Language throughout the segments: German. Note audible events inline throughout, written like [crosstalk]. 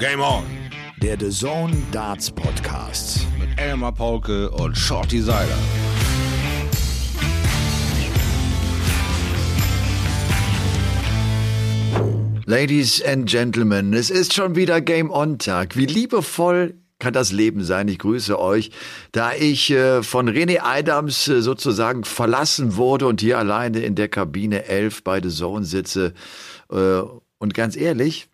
Game On. Der The Zone Darts Podcast. Mit Elmar Paulke und Shorty Seiler. Ladies and Gentlemen, es ist schon wieder Game On Tag. Wie liebevoll kann das Leben sein. Ich grüße euch. Da ich äh, von René Adams äh, sozusagen verlassen wurde und hier alleine in der Kabine 11 bei The Zone sitze. Äh, und ganz ehrlich,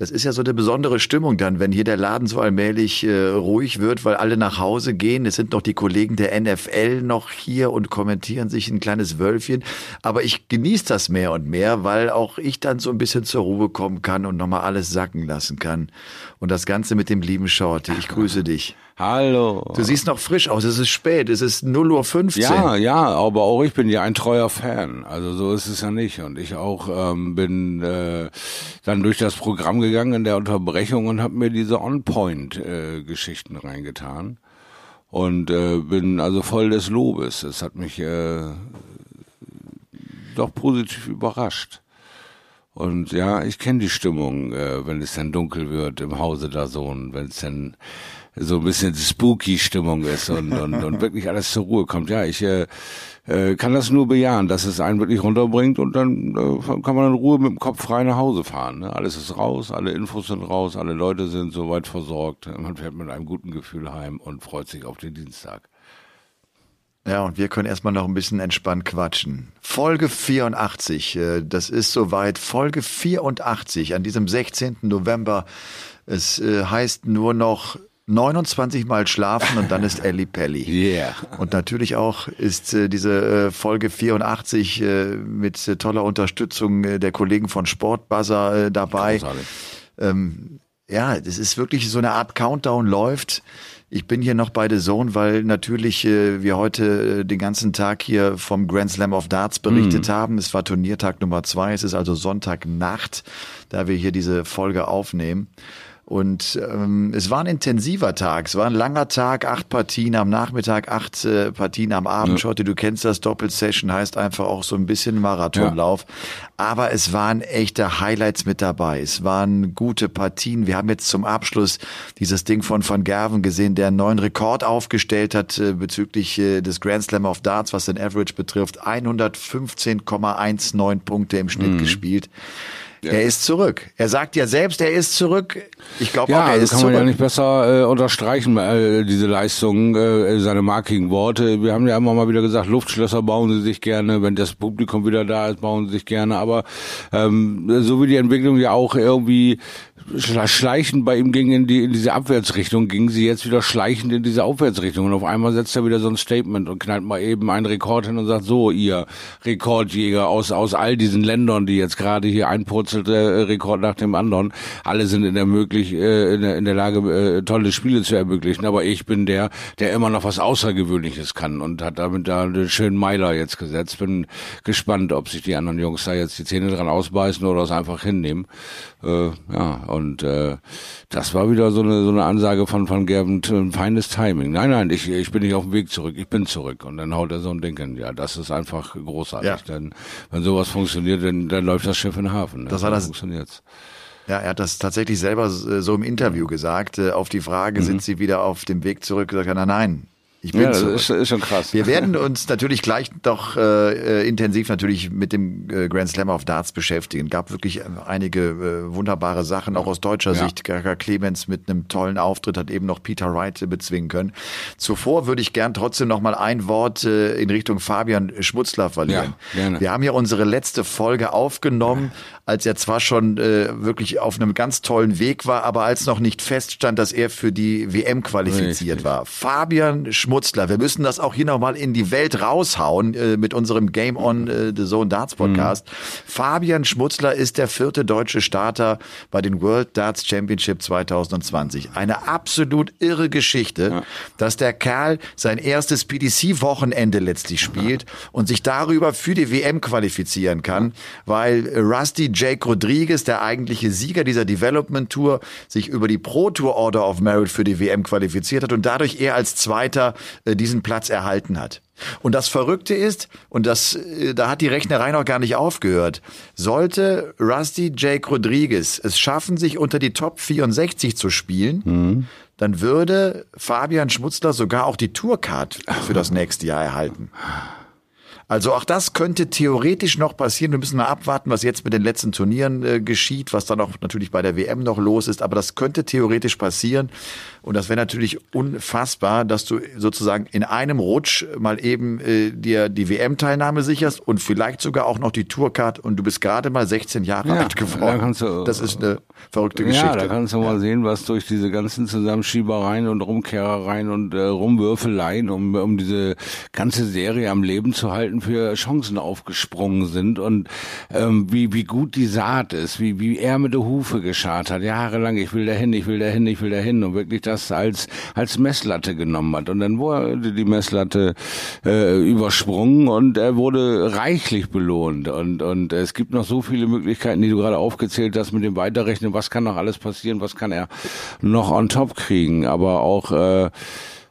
das ist ja so eine besondere Stimmung dann, wenn hier der Laden so allmählich äh, ruhig wird, weil alle nach Hause gehen. Es sind noch die Kollegen der NFL noch hier und kommentieren sich ein kleines Wölfchen. Aber ich genieße das mehr und mehr, weil auch ich dann so ein bisschen zur Ruhe kommen kann und nochmal alles sacken lassen kann. Und das Ganze mit dem lieben Shorty. Ich grüße dich. Hallo. Du siehst noch frisch aus. Es ist spät. Es ist 0 Uhr 15. Ja, ja, aber auch ich bin ja ein treuer Fan. Also so ist es ja nicht. Und ich auch ähm, bin äh, dann durch das Programm gegangen in der Unterbrechung und habe mir diese On-Point-Geschichten äh, reingetan. Und äh, bin also voll des Lobes. Es hat mich äh, doch positiv überrascht. Und ja, ich kenne die Stimmung, äh, wenn es dann dunkel wird im Hause da so und wenn es dann so ein bisschen spooky Stimmung ist und, und, und wirklich alles zur Ruhe kommt. Ja, ich äh, äh, kann das nur bejahen, dass es einen wirklich runterbringt und dann äh, kann man in Ruhe mit dem Kopf frei nach Hause fahren. Ne? Alles ist raus, alle Infos sind raus, alle Leute sind soweit versorgt. Man fährt mit einem guten Gefühl heim und freut sich auf den Dienstag. Ja, und wir können erstmal noch ein bisschen entspannt quatschen. Folge 84, äh, das ist soweit. Folge 84 an diesem 16. November. Es äh, heißt nur noch 29 Mal schlafen und dann ist [laughs] Ellie Pelli. Yeah. Und natürlich auch ist äh, diese Folge 84 mit toller Unterstützung der Kollegen von Sportbuzzer dabei. Ähm, ja, das ist wirklich so eine Art Countdown läuft. Ich bin hier noch bei The Zone, weil natürlich äh, wir heute äh, den ganzen Tag hier vom Grand Slam of Darts berichtet mm. haben. Es war Turniertag Nummer zwei. Es ist also Sonntagnacht, da wir hier diese Folge aufnehmen. Und ähm, es war ein intensiver Tag, es war ein langer Tag, acht Partien am Nachmittag, acht äh, Partien am Abend. Ja. Schotte, du kennst das, Doppelsession heißt einfach auch so ein bisschen Marathonlauf. Ja. Aber es waren echte Highlights mit dabei. Es waren gute Partien. Wir haben jetzt zum Abschluss dieses Ding von Van Gerven gesehen, der einen neuen Rekord aufgestellt hat äh, bezüglich äh, des Grand Slam of Darts, was den Average betrifft. 115,19 Punkte im Schnitt mhm. gespielt. Ja. Er ist zurück. Er sagt ja selbst, er ist zurück. Ich glaube ja, auch, er also ist kann zurück. man ja nicht besser äh, unterstreichen, äh, diese Leistungen, äh, seine markigen Worte. Wir haben ja immer mal wieder gesagt, Luftschlösser bauen sie sich gerne, wenn das Publikum wieder da ist, bauen sie sich gerne. Aber ähm, so wie die Entwicklung ja auch irgendwie schleichend bei ihm ging in, die, in diese Abwärtsrichtung, ging sie jetzt wieder schleichend in diese Aufwärtsrichtung. Und auf einmal setzt er wieder so ein Statement und knallt mal eben einen Rekord hin und sagt, so, ihr Rekordjäger aus, aus all diesen Ländern, die jetzt gerade hier einpurzelte äh, Rekord nach dem anderen, alle sind in der, möglich, äh, in der, in der Lage, äh, tolle Spiele zu ermöglichen. Aber ich bin der, der immer noch was Außergewöhnliches kann und hat damit da einen schönen Meiler jetzt gesetzt. Bin gespannt, ob sich die anderen Jungs da jetzt die Zähne dran ausbeißen oder es einfach hinnehmen. Äh, ja, und äh, das war wieder so eine so eine Ansage von von Gerben, ein feines Timing. Nein, nein, ich ich bin nicht auf dem Weg zurück, ich bin zurück. Und dann haut er so ein Ding hin. Ja, das ist einfach großartig. Ja. Denn wenn sowas funktioniert, dann, dann läuft das Schiff in den Hafen. Das war das. Funktioniert's. Ja, er hat das tatsächlich selber so im Interview gesagt. Äh, auf die Frage, mhm. sind Sie wieder auf dem Weg zurück? Gesagt, nein, nein, ich bin ja, das ist, ist, schon krass. Wir werden uns natürlich gleich doch äh, intensiv natürlich mit dem äh, Grand Slam of Darts beschäftigen. Gab wirklich einige äh, wunderbare Sachen, auch aus deutscher ja. Sicht. Gaga Clemens mit einem tollen Auftritt hat eben noch Peter Wright bezwingen können. Zuvor würde ich gern trotzdem noch mal ein Wort äh, in Richtung Fabian Schmutzler verlieren. Ja, gerne. Wir haben ja unsere letzte Folge aufgenommen, als er zwar schon äh, wirklich auf einem ganz tollen Weg war, aber als noch nicht feststand, dass er für die WM qualifiziert Richtig. war. Fabian Schmutzler. Wir müssen das auch hier nochmal in die Welt raushauen äh, mit unserem Game on äh, the Zone Darts Podcast. Mhm. Fabian Schmutzler ist der vierte deutsche Starter bei den World Darts Championship 2020. Eine absolut irre Geschichte, ja. dass der Kerl sein erstes PDC-Wochenende letztlich spielt ja. und sich darüber für die WM qualifizieren kann, weil Rusty Jake Rodriguez, der eigentliche Sieger dieser Development Tour, sich über die Pro Tour Order of Merit für die WM qualifiziert hat und dadurch er als Zweiter äh, diesen Platz erhalten hat. Und das Verrückte ist, und das, äh, da hat die Rechnerei noch gar nicht aufgehört, sollte Rusty Jake Rodriguez es schaffen, sich unter die Top 64 zu spielen, mhm. dann würde Fabian Schmutzler sogar auch die Tourcard für das nächste Jahr erhalten. Also auch das könnte theoretisch noch passieren. Wir müssen mal abwarten, was jetzt mit den letzten Turnieren äh, geschieht, was dann auch natürlich bei der WM noch los ist. Aber das könnte theoretisch passieren. Und das wäre natürlich unfassbar, dass du sozusagen in einem Rutsch mal eben äh, dir die WM-Teilnahme sicherst und vielleicht sogar auch noch die Tourcard und du bist gerade mal 16 Jahre ja, alt geworden. Du, das ist eine verrückte Geschichte. Ja, da kannst du mal sehen, was durch diese ganzen Zusammenschiebereien und Rumkehrereien und äh, Rumwürfeleien, um, um diese ganze Serie am Leben zu halten, für Chancen aufgesprungen sind und ähm, wie, wie gut die Saat ist, wie, wie er mit der Hufe geschart hat, jahrelang, ich will dahin, ich will dahin, ich will dahin und wirklich das als, als Messlatte genommen hat. Und dann wurde die Messlatte äh, übersprungen und er wurde reichlich belohnt. Und, und es gibt noch so viele Möglichkeiten, die du gerade aufgezählt hast mit dem Weiterrechnen. Was kann noch alles passieren? Was kann er noch on top kriegen? Aber auch äh,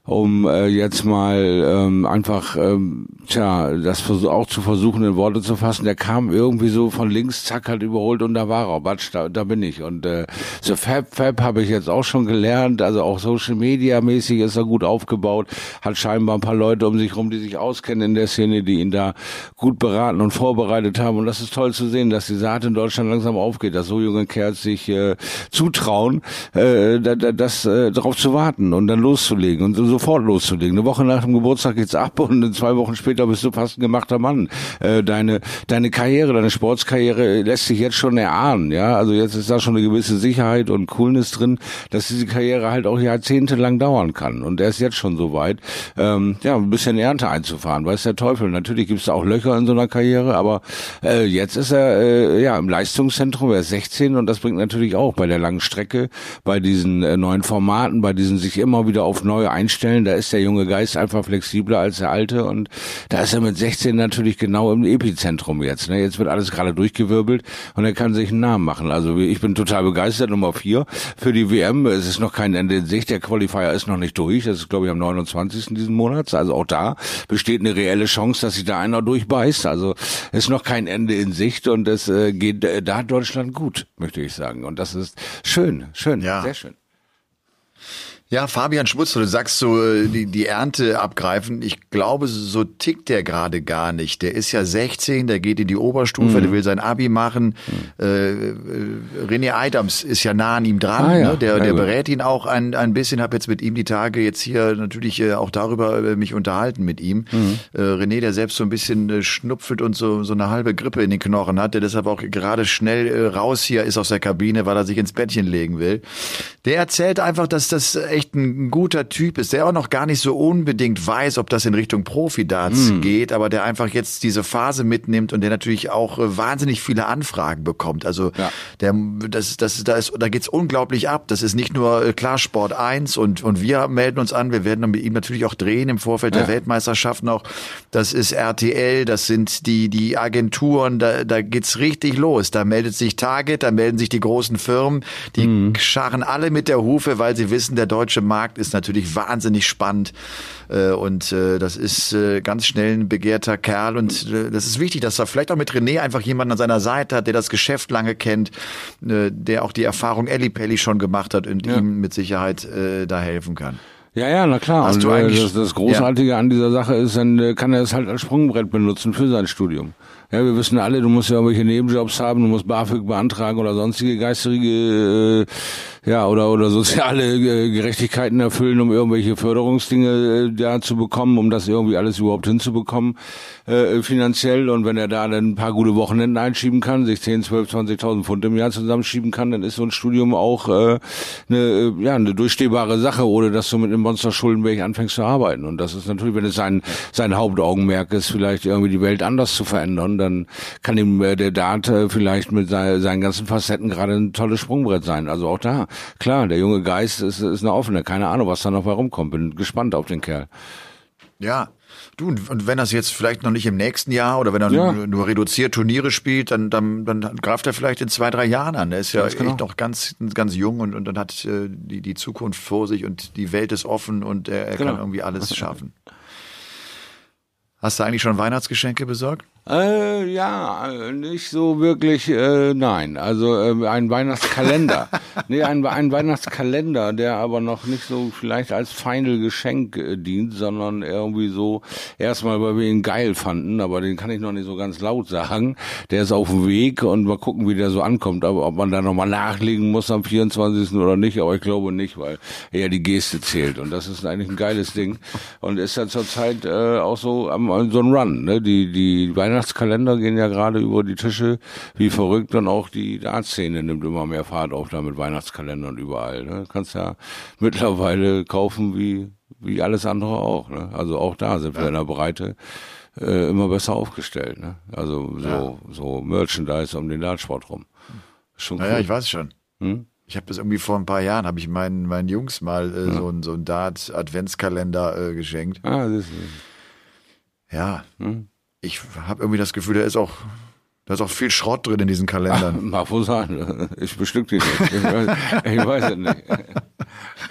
um äh, jetzt mal ähm, einfach, ähm, tja, das auch zu versuchen in Worte zu fassen. Der kam irgendwie so von links, zack, halt überholt und da war er, Batsch, da, da bin ich. Und äh, so Fab Fab habe ich jetzt auch schon gelernt, also auch Social Media mäßig ist er gut aufgebaut, hat scheinbar ein paar Leute um sich rum, die sich auskennen in der Szene, die ihn da gut beraten und vorbereitet haben. Und das ist toll zu sehen, dass die Saat in Deutschland langsam aufgeht, dass so junge Kerls sich äh, zutrauen, äh, das äh, darauf zu warten und dann loszulegen und so sofort loszulegen. Eine Woche nach dem Geburtstag geht's ab und zwei Wochen später bist du fast ein gemachter Mann. Äh, deine, deine Karriere, deine Sportskarriere lässt sich jetzt schon erahnen, ja. Also jetzt ist da schon eine gewisse Sicherheit und Coolness drin, dass diese Karriere halt auch jahrzehntelang dauern kann. Und er ist jetzt schon so weit, ähm, ja, ein bisschen Ernte einzufahren, weiß der Teufel. Natürlich gibt's da auch Löcher in so einer Karriere, aber äh, jetzt ist er äh, ja im Leistungszentrum, er ist 16 und das bringt natürlich auch bei der langen Strecke, bei diesen äh, neuen Formaten, bei diesen sich immer wieder auf neue einstellen, da ist der junge Geist einfach flexibler als der alte und da ist er mit 16 natürlich genau im Epizentrum jetzt. Ne? Jetzt wird alles gerade durchgewirbelt und er kann sich einen Namen machen. Also ich bin total begeistert. Nummer vier für die WM. Es ist noch kein Ende in Sicht. Der Qualifier ist noch nicht durch. Das ist glaube ich am 29. diesen Monats. Also auch da besteht eine reelle Chance, dass sich da einer durchbeißt. Also ist noch kein Ende in Sicht und es äh, geht äh, da Deutschland gut, möchte ich sagen. Und das ist schön, schön, ja. sehr schön. Ja, Fabian Schmutz, du sagst so, äh, die, die Ernte abgreifen. Ich glaube, so tickt der gerade gar nicht. Der ist ja 16, der geht in die Oberstufe, mhm. der will sein Abi machen. Mhm. Äh, René Adams ist ja nah an ihm dran. Ah, ja. ne? Der, der berät ihn auch ein, ein bisschen. Habe jetzt mit ihm die Tage jetzt hier natürlich äh, auch darüber äh, mich unterhalten mit ihm. Mhm. Äh, René, der selbst so ein bisschen äh, schnupfelt und so, so eine halbe Grippe in den Knochen hat, der deshalb auch gerade schnell äh, raus hier ist aus der Kabine, weil er sich ins Bettchen legen will. Der erzählt einfach, dass das echt ein guter Typ ist, der auch noch gar nicht so unbedingt weiß, ob das in Richtung Profi-Darts mm. geht, aber der einfach jetzt diese Phase mitnimmt und der natürlich auch äh, wahnsinnig viele Anfragen bekommt. Also ja. der, das, das, da, ist, da geht's unglaublich ab. Das ist nicht nur äh, klar Sport 1 und, und wir melden uns an. Wir werden mit ihm natürlich auch drehen im Vorfeld ja. der Weltmeisterschaften auch. Das ist RTL, das sind die, die Agenturen, da, da geht's richtig los. Da meldet sich Target, da melden sich die großen Firmen, die mm. scharren alle mit der Hufe, weil sie wissen, der deutsche Markt ist natürlich wahnsinnig spannend äh, und äh, das ist äh, ganz schnell ein begehrter Kerl und das ist wichtig, dass er vielleicht auch mit René einfach jemanden an seiner Seite hat, der das Geschäft lange kennt, der auch die Erfahrung Ellie Pelli schon gemacht hat und ja. ihm mit Sicherheit da helfen kann. Ja, ja, na klar. Hast und du eigentlich, das, das Großartige ja. an dieser Sache ist, dann kann er es halt als Sprungbrett benutzen für sein Studium. Ja, wir wissen alle, du musst ja irgendwelche Nebenjobs haben, du musst BAföG beantragen oder sonstige geistige, äh, ja, oder, oder soziale äh, Gerechtigkeiten erfüllen, um irgendwelche Förderungsdinge äh, da zu bekommen, um das irgendwie alles überhaupt hinzubekommen, äh, finanziell. Und wenn er da dann ein paar gute Wochenenden einschieben kann, sich 10, 12, 20.000 Pfund im Jahr zusammenschieben kann, dann ist so ein Studium auch äh, eine, äh, ja, eine durchstehbare Sache, ohne dass du mit einem Monster Schuldenberg anfängst zu arbeiten. Und das ist natürlich, wenn es sein, sein Hauptaugenmerk ist, vielleicht irgendwie die Welt anders zu verändern, dann kann ihm äh, der Dart äh, vielleicht mit sei, seinen ganzen Facetten gerade ein tolles Sprungbrett sein. Also auch da, klar, der junge Geist ist, ist eine offene, keine Ahnung, was da noch herumkommt. Bin gespannt auf den Kerl. Ja, Du, und wenn das jetzt vielleicht noch nicht im nächsten Jahr oder wenn er ja. nur reduziert Turniere spielt, dann, dann, dann greift er vielleicht in zwei, drei Jahren an. Er ist ja genau. echt noch ganz, ganz jung und, und dann hat äh, die, die Zukunft vor sich und die Welt ist offen und er, er genau. kann irgendwie alles schaffen. Hast du eigentlich schon Weihnachtsgeschenke besorgt? Äh, ja, nicht so wirklich, äh, nein. Also äh, ein Weihnachtskalender. [laughs] nee, ein, ein Weihnachtskalender, der aber noch nicht so vielleicht als Final Geschenk äh, dient, sondern irgendwie so erstmal, weil wir ihn geil fanden, aber den kann ich noch nicht so ganz laut sagen. Der ist auf dem Weg und mal gucken, wie der so ankommt. Aber ob man da nochmal nachlegen muss am 24. oder nicht, aber ich glaube nicht, weil eher die Geste zählt. Und das ist eigentlich ein geiles Ding. Und ist ja zurzeit äh, auch so am so ein Run, ne? Die, die Weihnachts Weihnachtskalender gehen ja gerade über die Tische wie verrückt und auch die Dartszene nimmt immer mehr Fahrt auf da mit Weihnachtskalendern überall. Ne? Kannst ja mittlerweile kaufen wie, wie alles andere auch. Ne? Also auch da sind wir in der Breite äh, immer besser aufgestellt. Ne? Also so, ja. so Merchandise um den Dartsport rum. Schon cool. Naja, ich weiß schon. Hm? Ich habe das irgendwie vor ein paar Jahren, habe ich meinen, meinen Jungs mal äh, ja. so ein so ein Dart-Adventskalender äh, geschenkt. Ah, das ist ja. Hm? Ich habe irgendwie das Gefühl, da ist auch da ist auch viel Schrott drin in diesen Kalendern. Ach, [laughs] mag wohl sein. Ich bestück die nicht. Ich weiß, ich weiß es nicht.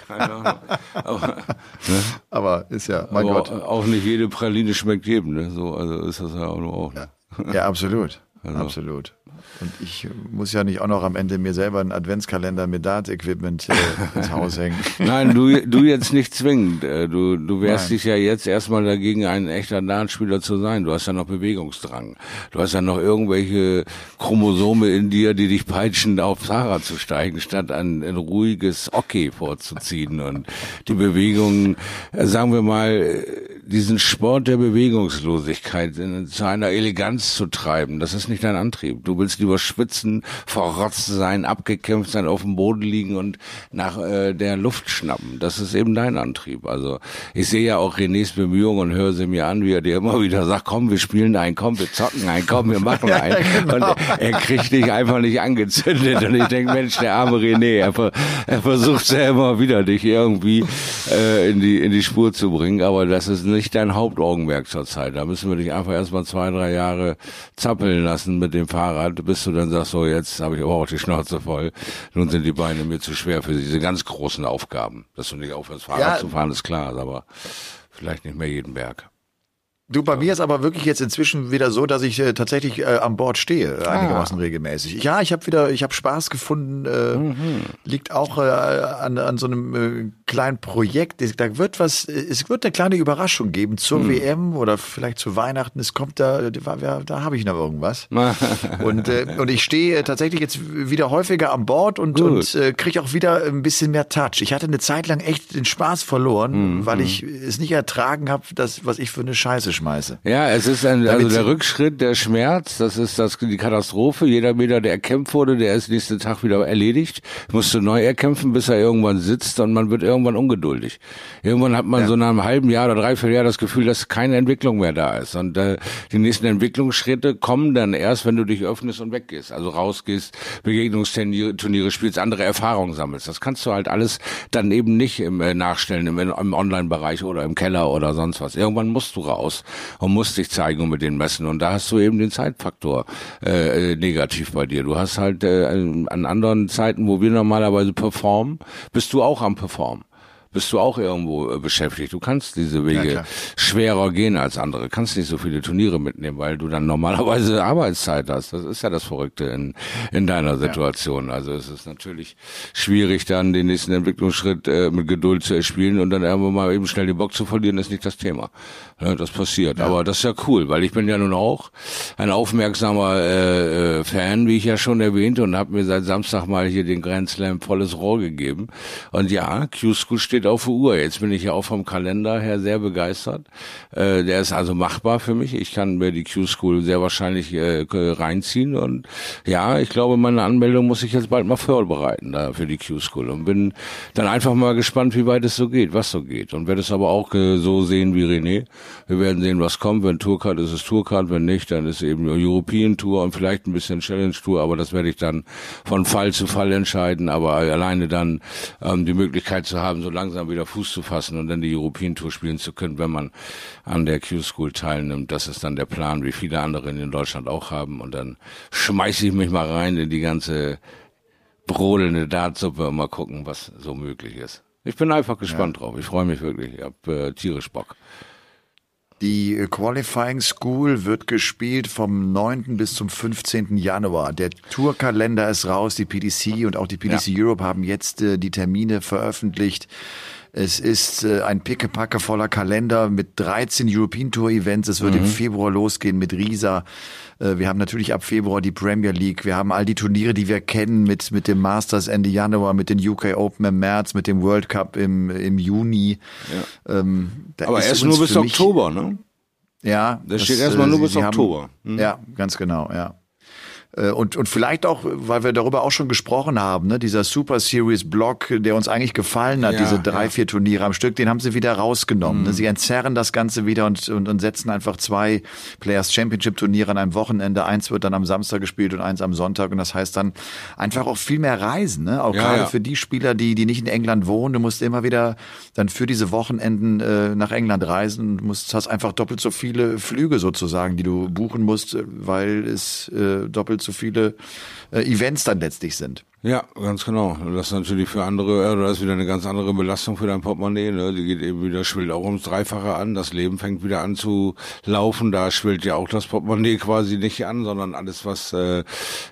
Keine [laughs] Ahnung. Aber, ne? Aber ist ja, mein Aber Gott. Auch nicht jede Praline schmeckt jedem. Ne? So, also ist das ja auch nur auch. Ne? Ja, ja absolut. Also. Absolut. Und ich muss ja nicht auch noch am Ende mir selber einen Adventskalender mit Dart-Equipment äh, ins Haus hängen. [laughs] Nein, du, du jetzt nicht zwingend. Äh, du, du wärst Nein. dich ja jetzt erstmal dagegen, ein echter Dartspieler zu sein. Du hast ja noch Bewegungsdrang. Du hast ja noch irgendwelche Chromosome in dir, die dich peitschen, aufs Fahrrad zu steigen, statt ein, ein ruhiges Okay vorzuziehen. Und die Bewegungen, äh, sagen wir mal, diesen Sport der Bewegungslosigkeit in, zu einer Eleganz zu treiben, das ist nicht dein Antrieb. Du willst lieber schwitzen, verrotzt sein, abgekämpft sein, auf dem Boden liegen und nach äh, der Luft schnappen. Das ist eben dein Antrieb. Also ich sehe ja auch Renés Bemühungen und höre sie mir an, wie er dir immer wieder sagt, komm, wir spielen ein, komm, wir zocken ein, komm, wir machen [laughs] ein. ja, genau. Und er, er kriegt dich einfach nicht angezündet. Und ich denke, Mensch, der arme René, er, er versucht ja immer wieder, dich irgendwie äh, in, die, in die Spur zu bringen. Aber das ist nicht dein Hauptaugenmerk zurzeit. Da müssen wir dich einfach erstmal zwei, drei Jahre zappeln lassen mit dem Fahrrad, bis du dann sagst, so jetzt habe ich aber auch die Schnauze voll. Nun sind die Beine mir zu schwer für diese ganz großen Aufgaben. Dass du nicht aufhörst, Fahrrad ja. zu fahren, ist klar, aber vielleicht nicht mehr jeden Berg. Du, bei mir ist aber wirklich jetzt inzwischen wieder so, dass ich äh, tatsächlich äh, an Bord stehe, ah. einigermaßen regelmäßig. Ja, ich habe wieder, ich habe Spaß gefunden. Äh, mhm. Liegt auch äh, an, an so einem äh, kleinen Projekt. Da wird was, es wird eine kleine Überraschung geben zur mhm. WM oder vielleicht zu Weihnachten. Es kommt da, da, da habe ich noch irgendwas. [laughs] und äh, und ich stehe tatsächlich jetzt wieder häufiger an Bord und und äh, kriege auch wieder ein bisschen mehr Touch. Ich hatte eine Zeit lang echt den Spaß verloren, mhm. weil ich es nicht ertragen habe, das was ich für eine Scheiße schmeiße. Ja, es ist ein, also der Rückschritt, der Schmerz, das ist das, die Katastrophe. Jeder Meter, der erkämpft wurde, der ist nächsten Tag wieder erledigt. Musst du neu erkämpfen, bis er irgendwann sitzt und man wird irgendwann ungeduldig. Irgendwann hat man ja. so nach einem halben Jahr oder dreiviertel Jahr das Gefühl, dass keine Entwicklung mehr da ist. Und äh, die nächsten Entwicklungsschritte kommen dann erst, wenn du dich öffnest und weggehst. Also rausgehst, Begegnungsturniere spielst, andere Erfahrungen sammelst. Das kannst du halt alles dann eben nicht im äh, Nachstellen, im, im Online-Bereich oder im Keller oder sonst was. Irgendwann musst du raus und musst dich zeigen und mit den messen. Und da hast du eben den Zeitfaktor äh, negativ bei dir. Du hast halt äh, an anderen Zeiten, wo wir normalerweise performen, bist du auch am Performen bist du auch irgendwo äh, beschäftigt. Du kannst diese Wege ja, schwerer gehen als andere, kannst nicht so viele Turniere mitnehmen, weil du dann normalerweise [laughs] Arbeitszeit hast. Das ist ja das Verrückte in, in deiner Situation. Ja. Also es ist natürlich schwierig, dann den nächsten Entwicklungsschritt äh, mit Geduld zu erspielen und dann irgendwo mal eben schnell den Bock zu verlieren, ist nicht das Thema. Ja, das passiert. Aber das ist ja cool, weil ich bin ja nun auch ein aufmerksamer äh, äh, Fan, wie ich ja schon erwähnte, und habe mir seit Samstag mal hier den Grand Slam volles Rohr gegeben. Und ja, Q-School steht steht auf der Uhr. Jetzt bin ich ja auch vom Kalender her sehr begeistert. Äh, der ist also machbar für mich. Ich kann mir die Q-School sehr wahrscheinlich äh, reinziehen. Und ja, ich glaube, meine Anmeldung muss ich jetzt bald mal vorbereiten da für die Q-School. Und bin dann einfach mal gespannt, wie weit es so geht, was so geht. Und werde es aber auch äh, so sehen wie René. Wir werden sehen, was kommt. Wenn Tourcard ist es Tourcard, wenn nicht, dann ist eben European Tour und vielleicht ein bisschen Challenge Tour. Aber das werde ich dann von Fall zu Fall entscheiden. Aber alleine dann ähm, die Möglichkeit zu haben, solange langsam wieder Fuß zu fassen und dann die European Tour spielen zu können, wenn man an der Q-School teilnimmt. Das ist dann der Plan, wie viele andere in Deutschland auch haben. Und dann schmeiße ich mich mal rein in die ganze brodelnde Dartsuppe und mal gucken, was so möglich ist. Ich bin einfach gespannt ja. drauf. Ich freue mich wirklich. Ich habe äh, tierisch Bock. Die Qualifying School wird gespielt vom 9. bis zum 15. Januar. Der Tourkalender ist raus. Die PDC und auch die PDC ja. Europe haben jetzt äh, die Termine veröffentlicht. Es ist äh, ein pickepacke voller Kalender mit 13 European Tour Events. Es wird mhm. im Februar losgehen mit Risa. Äh, wir haben natürlich ab Februar die Premier League. Wir haben all die Turniere, die wir kennen mit, mit dem Masters Ende Januar, mit den UK Open im März, mit dem World Cup im, im Juni. Ja. Ähm, Aber erst nur bis Oktober, ne? Ja. Das, das steht erstmal nur bis Oktober. Haben, hm. Ja, ganz genau, ja. Äh, und, und vielleicht auch, weil wir darüber auch schon gesprochen haben, ne, dieser Super Series Block, der uns eigentlich gefallen hat, ja, diese drei, ja. vier Turniere am Stück, den haben sie wieder rausgenommen. Ne? Mhm. Sie entzerren das Ganze wieder und, und, und setzen einfach zwei Players Championship Turniere an einem Wochenende. Eins wird dann am Samstag gespielt und eins am Sonntag. Und das heißt dann einfach auch viel mehr Reisen. Ne? Auch ja, gerade für die Spieler, die, die nicht in England wohnen. Du musst immer wieder dann für diese Wochenenden äh, nach England reisen. Du musst, hast einfach doppelt so viele Flüge sozusagen, die du buchen musst, weil es äh, doppelt so viele äh, Events dann letztlich sind. Ja, ganz genau. Das ist natürlich für andere, das ist wieder eine ganz andere Belastung für dein Portemonnaie. Ne? Die geht eben wieder, schwillt auch ums Dreifache an. Das Leben fängt wieder an zu laufen. Da schwillt ja auch das Portemonnaie quasi nicht an, sondern alles, was äh,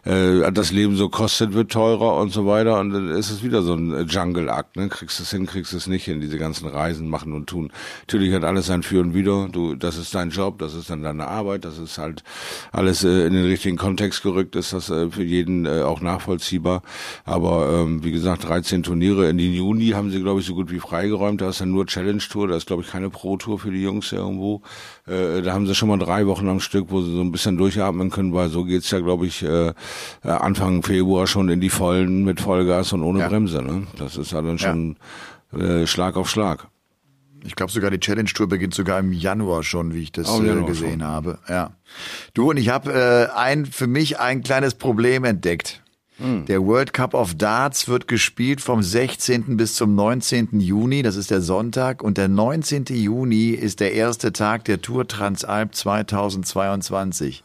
äh, das Leben so kostet, wird teurer und so weiter. Und dann ist es wieder so ein Jungle-Akt. Ne? Kriegst es hin, kriegst es nicht hin. Diese ganzen Reisen machen und tun. Natürlich hat alles sein Für und Wider. Du, das ist dein Job, das ist dann deine Arbeit, das ist halt alles äh, in den richtigen Kontext gerückt, ist das äh, für jeden äh, auch nachvollziehbar. Aber ähm, wie gesagt, 13 Turniere in den Juni haben sie, glaube ich, so gut wie freigeräumt. Da ist dann nur Challenge Tour, da ist, glaube ich, keine Pro Tour für die Jungs irgendwo. Äh, da haben sie schon mal drei Wochen am Stück, wo sie so ein bisschen durchatmen können, weil so geht's ja, glaube ich, äh, Anfang Februar schon in die Vollen mit Vollgas und ohne ja. Bremse. Ne? Das ist ja dann schon ja. äh, Schlag auf Schlag. Ich glaube sogar die Challenge Tour beginnt sogar im Januar schon, wie ich das oh, äh, gesehen schon. habe. Ja. Du und ich habe äh, ein für mich ein kleines Problem entdeckt. Hm. Der World Cup of Darts wird gespielt vom 16. bis zum 19. Juni, das ist der Sonntag, und der 19. Juni ist der erste Tag der Tour Transalp 2022.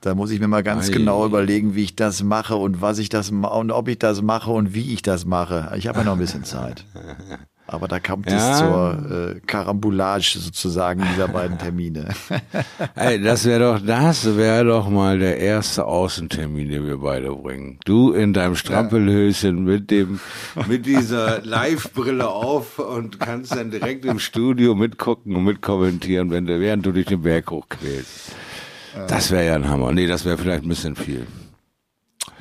Da muss ich mir mal ganz Ei. genau überlegen, wie ich das mache und was ich das und ob ich das mache und wie ich das mache. Ich habe ja noch ein bisschen Zeit. [laughs] Aber da kommt ja. es zur äh, Karambolage sozusagen dieser [laughs] beiden Termine. [laughs] Ey, das wäre doch, das wäre doch mal der erste Außentermin, den wir beide bringen. Du in deinem Strampelhöschen mit dem, mit dieser Live-Brille auf und kannst dann direkt im Studio mitgucken und mitkommentieren, wenn du, während du dich den Berg hochquälst. Das wäre ja ein Hammer. Nee, das wäre vielleicht ein bisschen viel.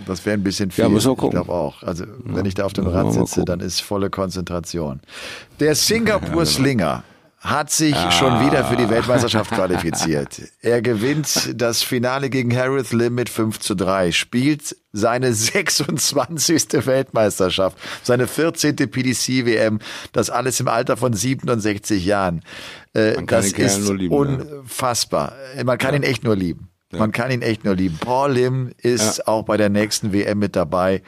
Das wäre ein bisschen viel. Ja, muss auch gucken. Ich glaube auch. Also, wenn ich da auf dem Rad sitze, dann ist volle Konzentration. Der Singapur [laughs] genau. Slinger hat sich ah. schon wieder für die Weltmeisterschaft qualifiziert. Er gewinnt das Finale gegen Harith Lim mit 5 zu 3, spielt seine 26. Weltmeisterschaft, seine 14. PDC-WM, das alles im Alter von 67 Jahren. Äh, das ist lieben, unfassbar. Man kann ja. ihn echt nur lieben. Man kann ihn echt nur lieben. Paul Lim ist auch bei der nächsten WM mit dabei.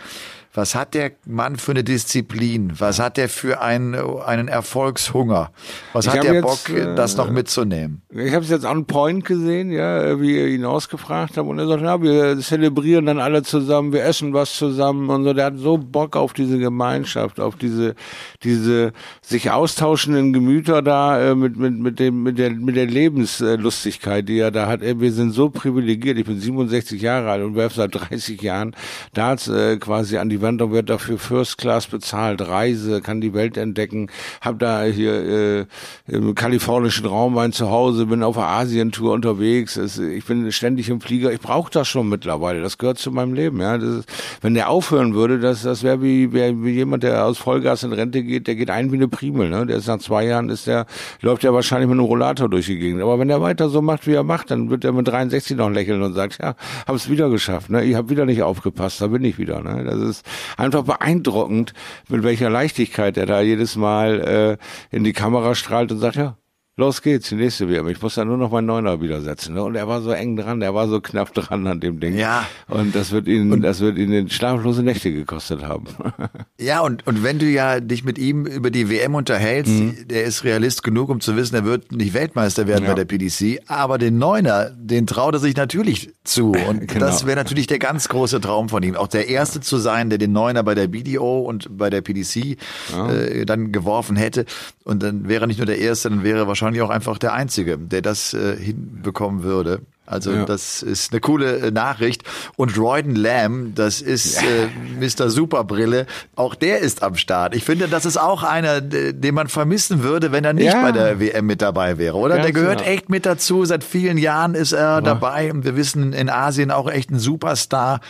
Was hat der Mann für eine Disziplin? Was hat der für einen, einen Erfolgshunger? Was ich hat der Bock, äh, das noch mitzunehmen? Ich habe es jetzt on point gesehen, ja, wie ihr ihn ausgefragt habt und er sagt, ja, wir zelebrieren dann alle zusammen, wir essen was zusammen und so. Der hat so Bock auf diese Gemeinschaft, auf diese, diese sich austauschenden Gemüter da äh, mit mit mit dem mit der mit der Lebenslustigkeit, die er da hat. Wir sind so privilegiert. Ich bin 67 Jahre alt und werfe seit 30 Jahren Darts äh, quasi an die Wanderung wird dafür First Class bezahlt, Reise, kann die Welt entdecken, hab da hier äh, im kalifornischen Raum mein Zuhause, bin auf Asientour unterwegs, es, ich bin ständig im Flieger, ich brauche das schon mittlerweile, das gehört zu meinem Leben. Ja, ist, wenn der aufhören würde, das, das wäre wie, wär wie jemand, der aus Vollgas in Rente geht, der geht ein wie eine Primel. Ne? Der ist nach zwei Jahren, ist der läuft ja wahrscheinlich mit einem Rollator durch die Gegend. Aber wenn er weiter so macht, wie er macht, dann wird er mit 63 noch lächeln und sagt, ja, hab's wieder geschafft. Ne? Ich habe wieder nicht aufgepasst, da bin ich wieder. Ne? Das ist einfach beeindruckend, mit welcher Leichtigkeit er da jedes Mal äh, in die Kamera strahlt und sagt, ja, los geht's, die nächste WM. Ich muss da nur noch meinen Neuner wieder setzen. Ne? Und er war so eng dran, er war so knapp dran an dem Ding. Ja. Und das wird ihn, und, das wird ihn den schlaflose Nächte gekostet haben. [laughs] ja, und, und wenn du ja dich mit ihm über die WM unterhältst, mhm. der ist Realist genug, um zu wissen, er wird nicht Weltmeister werden ja. bei der PDC, aber den Neuner, den traut er sich natürlich zu. [laughs] Und genau. das wäre natürlich der ganz große Traum von ihm. Auch der Erste zu sein, der den Neuner bei der BDO und bei der PDC ja. äh, dann geworfen hätte. Und dann wäre er nicht nur der Erste, dann wäre er wahrscheinlich auch einfach der Einzige, der das äh, hinbekommen würde. Also ja. das ist eine coole äh, Nachricht. Und Royden Lamb, das ist äh, Mr. Superbrille, auch der ist am Start. Ich finde, das ist auch einer, den man vermissen würde, wenn er nicht ja. bei der WM mit dabei wäre, oder? Ganz der gehört genau. echt mit dazu. Seit vielen Jahren ist er ja. dabei und wir wissen in Asien auch echt ein Superstar.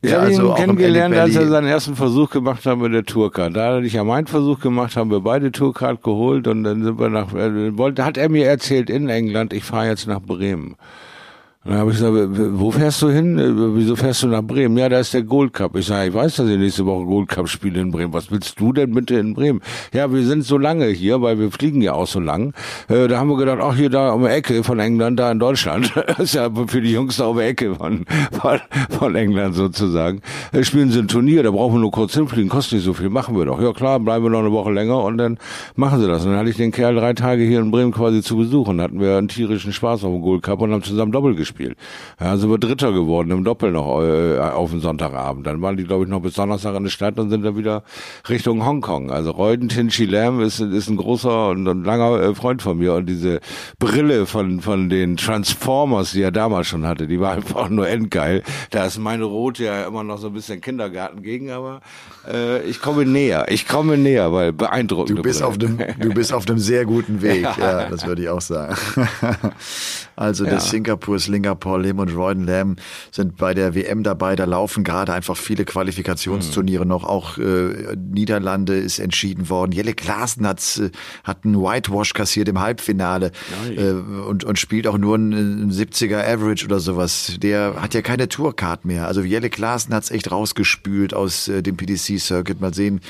Ich habe also ihn kennengelernt, als er seinen ersten Versuch gemacht hat mit der Tourcard. Da hat er ja meinen Versuch gemacht, haben wir beide Tourcard geholt und dann sind wir nach, äh, wollte, hat er mir erzählt in England, ich fahre jetzt nach Bremen. Dann habe ich gesagt, wo fährst du hin? Wieso fährst du nach Bremen? Ja, da ist der Gold Cup. Ich sage, ich weiß, dass ich nächste Woche Gold Cup spiele in Bremen. Was willst du denn bitte in Bremen? Ja, wir sind so lange hier, weil wir fliegen ja auch so lang. Äh, da haben wir gedacht, ach hier da um die Ecke von England, da in Deutschland. [laughs] Das ist ja für die Jungs da um die Ecke von, von, von England sozusagen. Wir spielen sie ein Turnier, da brauchen wir nur kurz hinfliegen, kostet nicht so viel, machen wir doch. Ja klar, bleiben wir noch eine Woche länger und dann machen sie das. Und dann hatte ich den Kerl drei Tage hier in Bremen quasi zu besuchen. hatten wir einen tierischen Spaß auf dem Gold Cup und haben zusammen Doppel gespielt gespielt. Ja, sind wir Dritter geworden im Doppel noch äh, auf dem Sonntagabend. Dann waren die, glaube ich, noch bis Donnerstag in der Stadt und sind dann wieder Richtung Hongkong. Also Reuden Tinchi Lam ist, ist ein großer und ein langer äh, Freund von mir und diese Brille von, von den Transformers, die er damals schon hatte, die war einfach nur endgeil. Da ist meine rote ja immer noch so ein bisschen Kindergarten gegen, aber äh, ich komme näher. Ich komme näher, weil beeindruckend. Du bist auf dem, du bist auf dem sehr guten [laughs] Weg. Ja, das würde ich auch sagen. [laughs] also ja. der Singapur Slinger Paul Lim und Royden Lamb sind bei der WM dabei. Da laufen gerade einfach viele Qualifikationsturniere mhm. noch. Auch äh, Niederlande ist entschieden worden. Jelle Klaassen hat, äh, hat einen Whitewash kassiert im Halbfinale äh, und, und spielt auch nur einen 70er Average oder sowas. Der hat ja keine Tourcard mehr. Also Jelle Klaassen hat's echt rausgespült aus äh, dem PDC-Circuit. Mal sehen,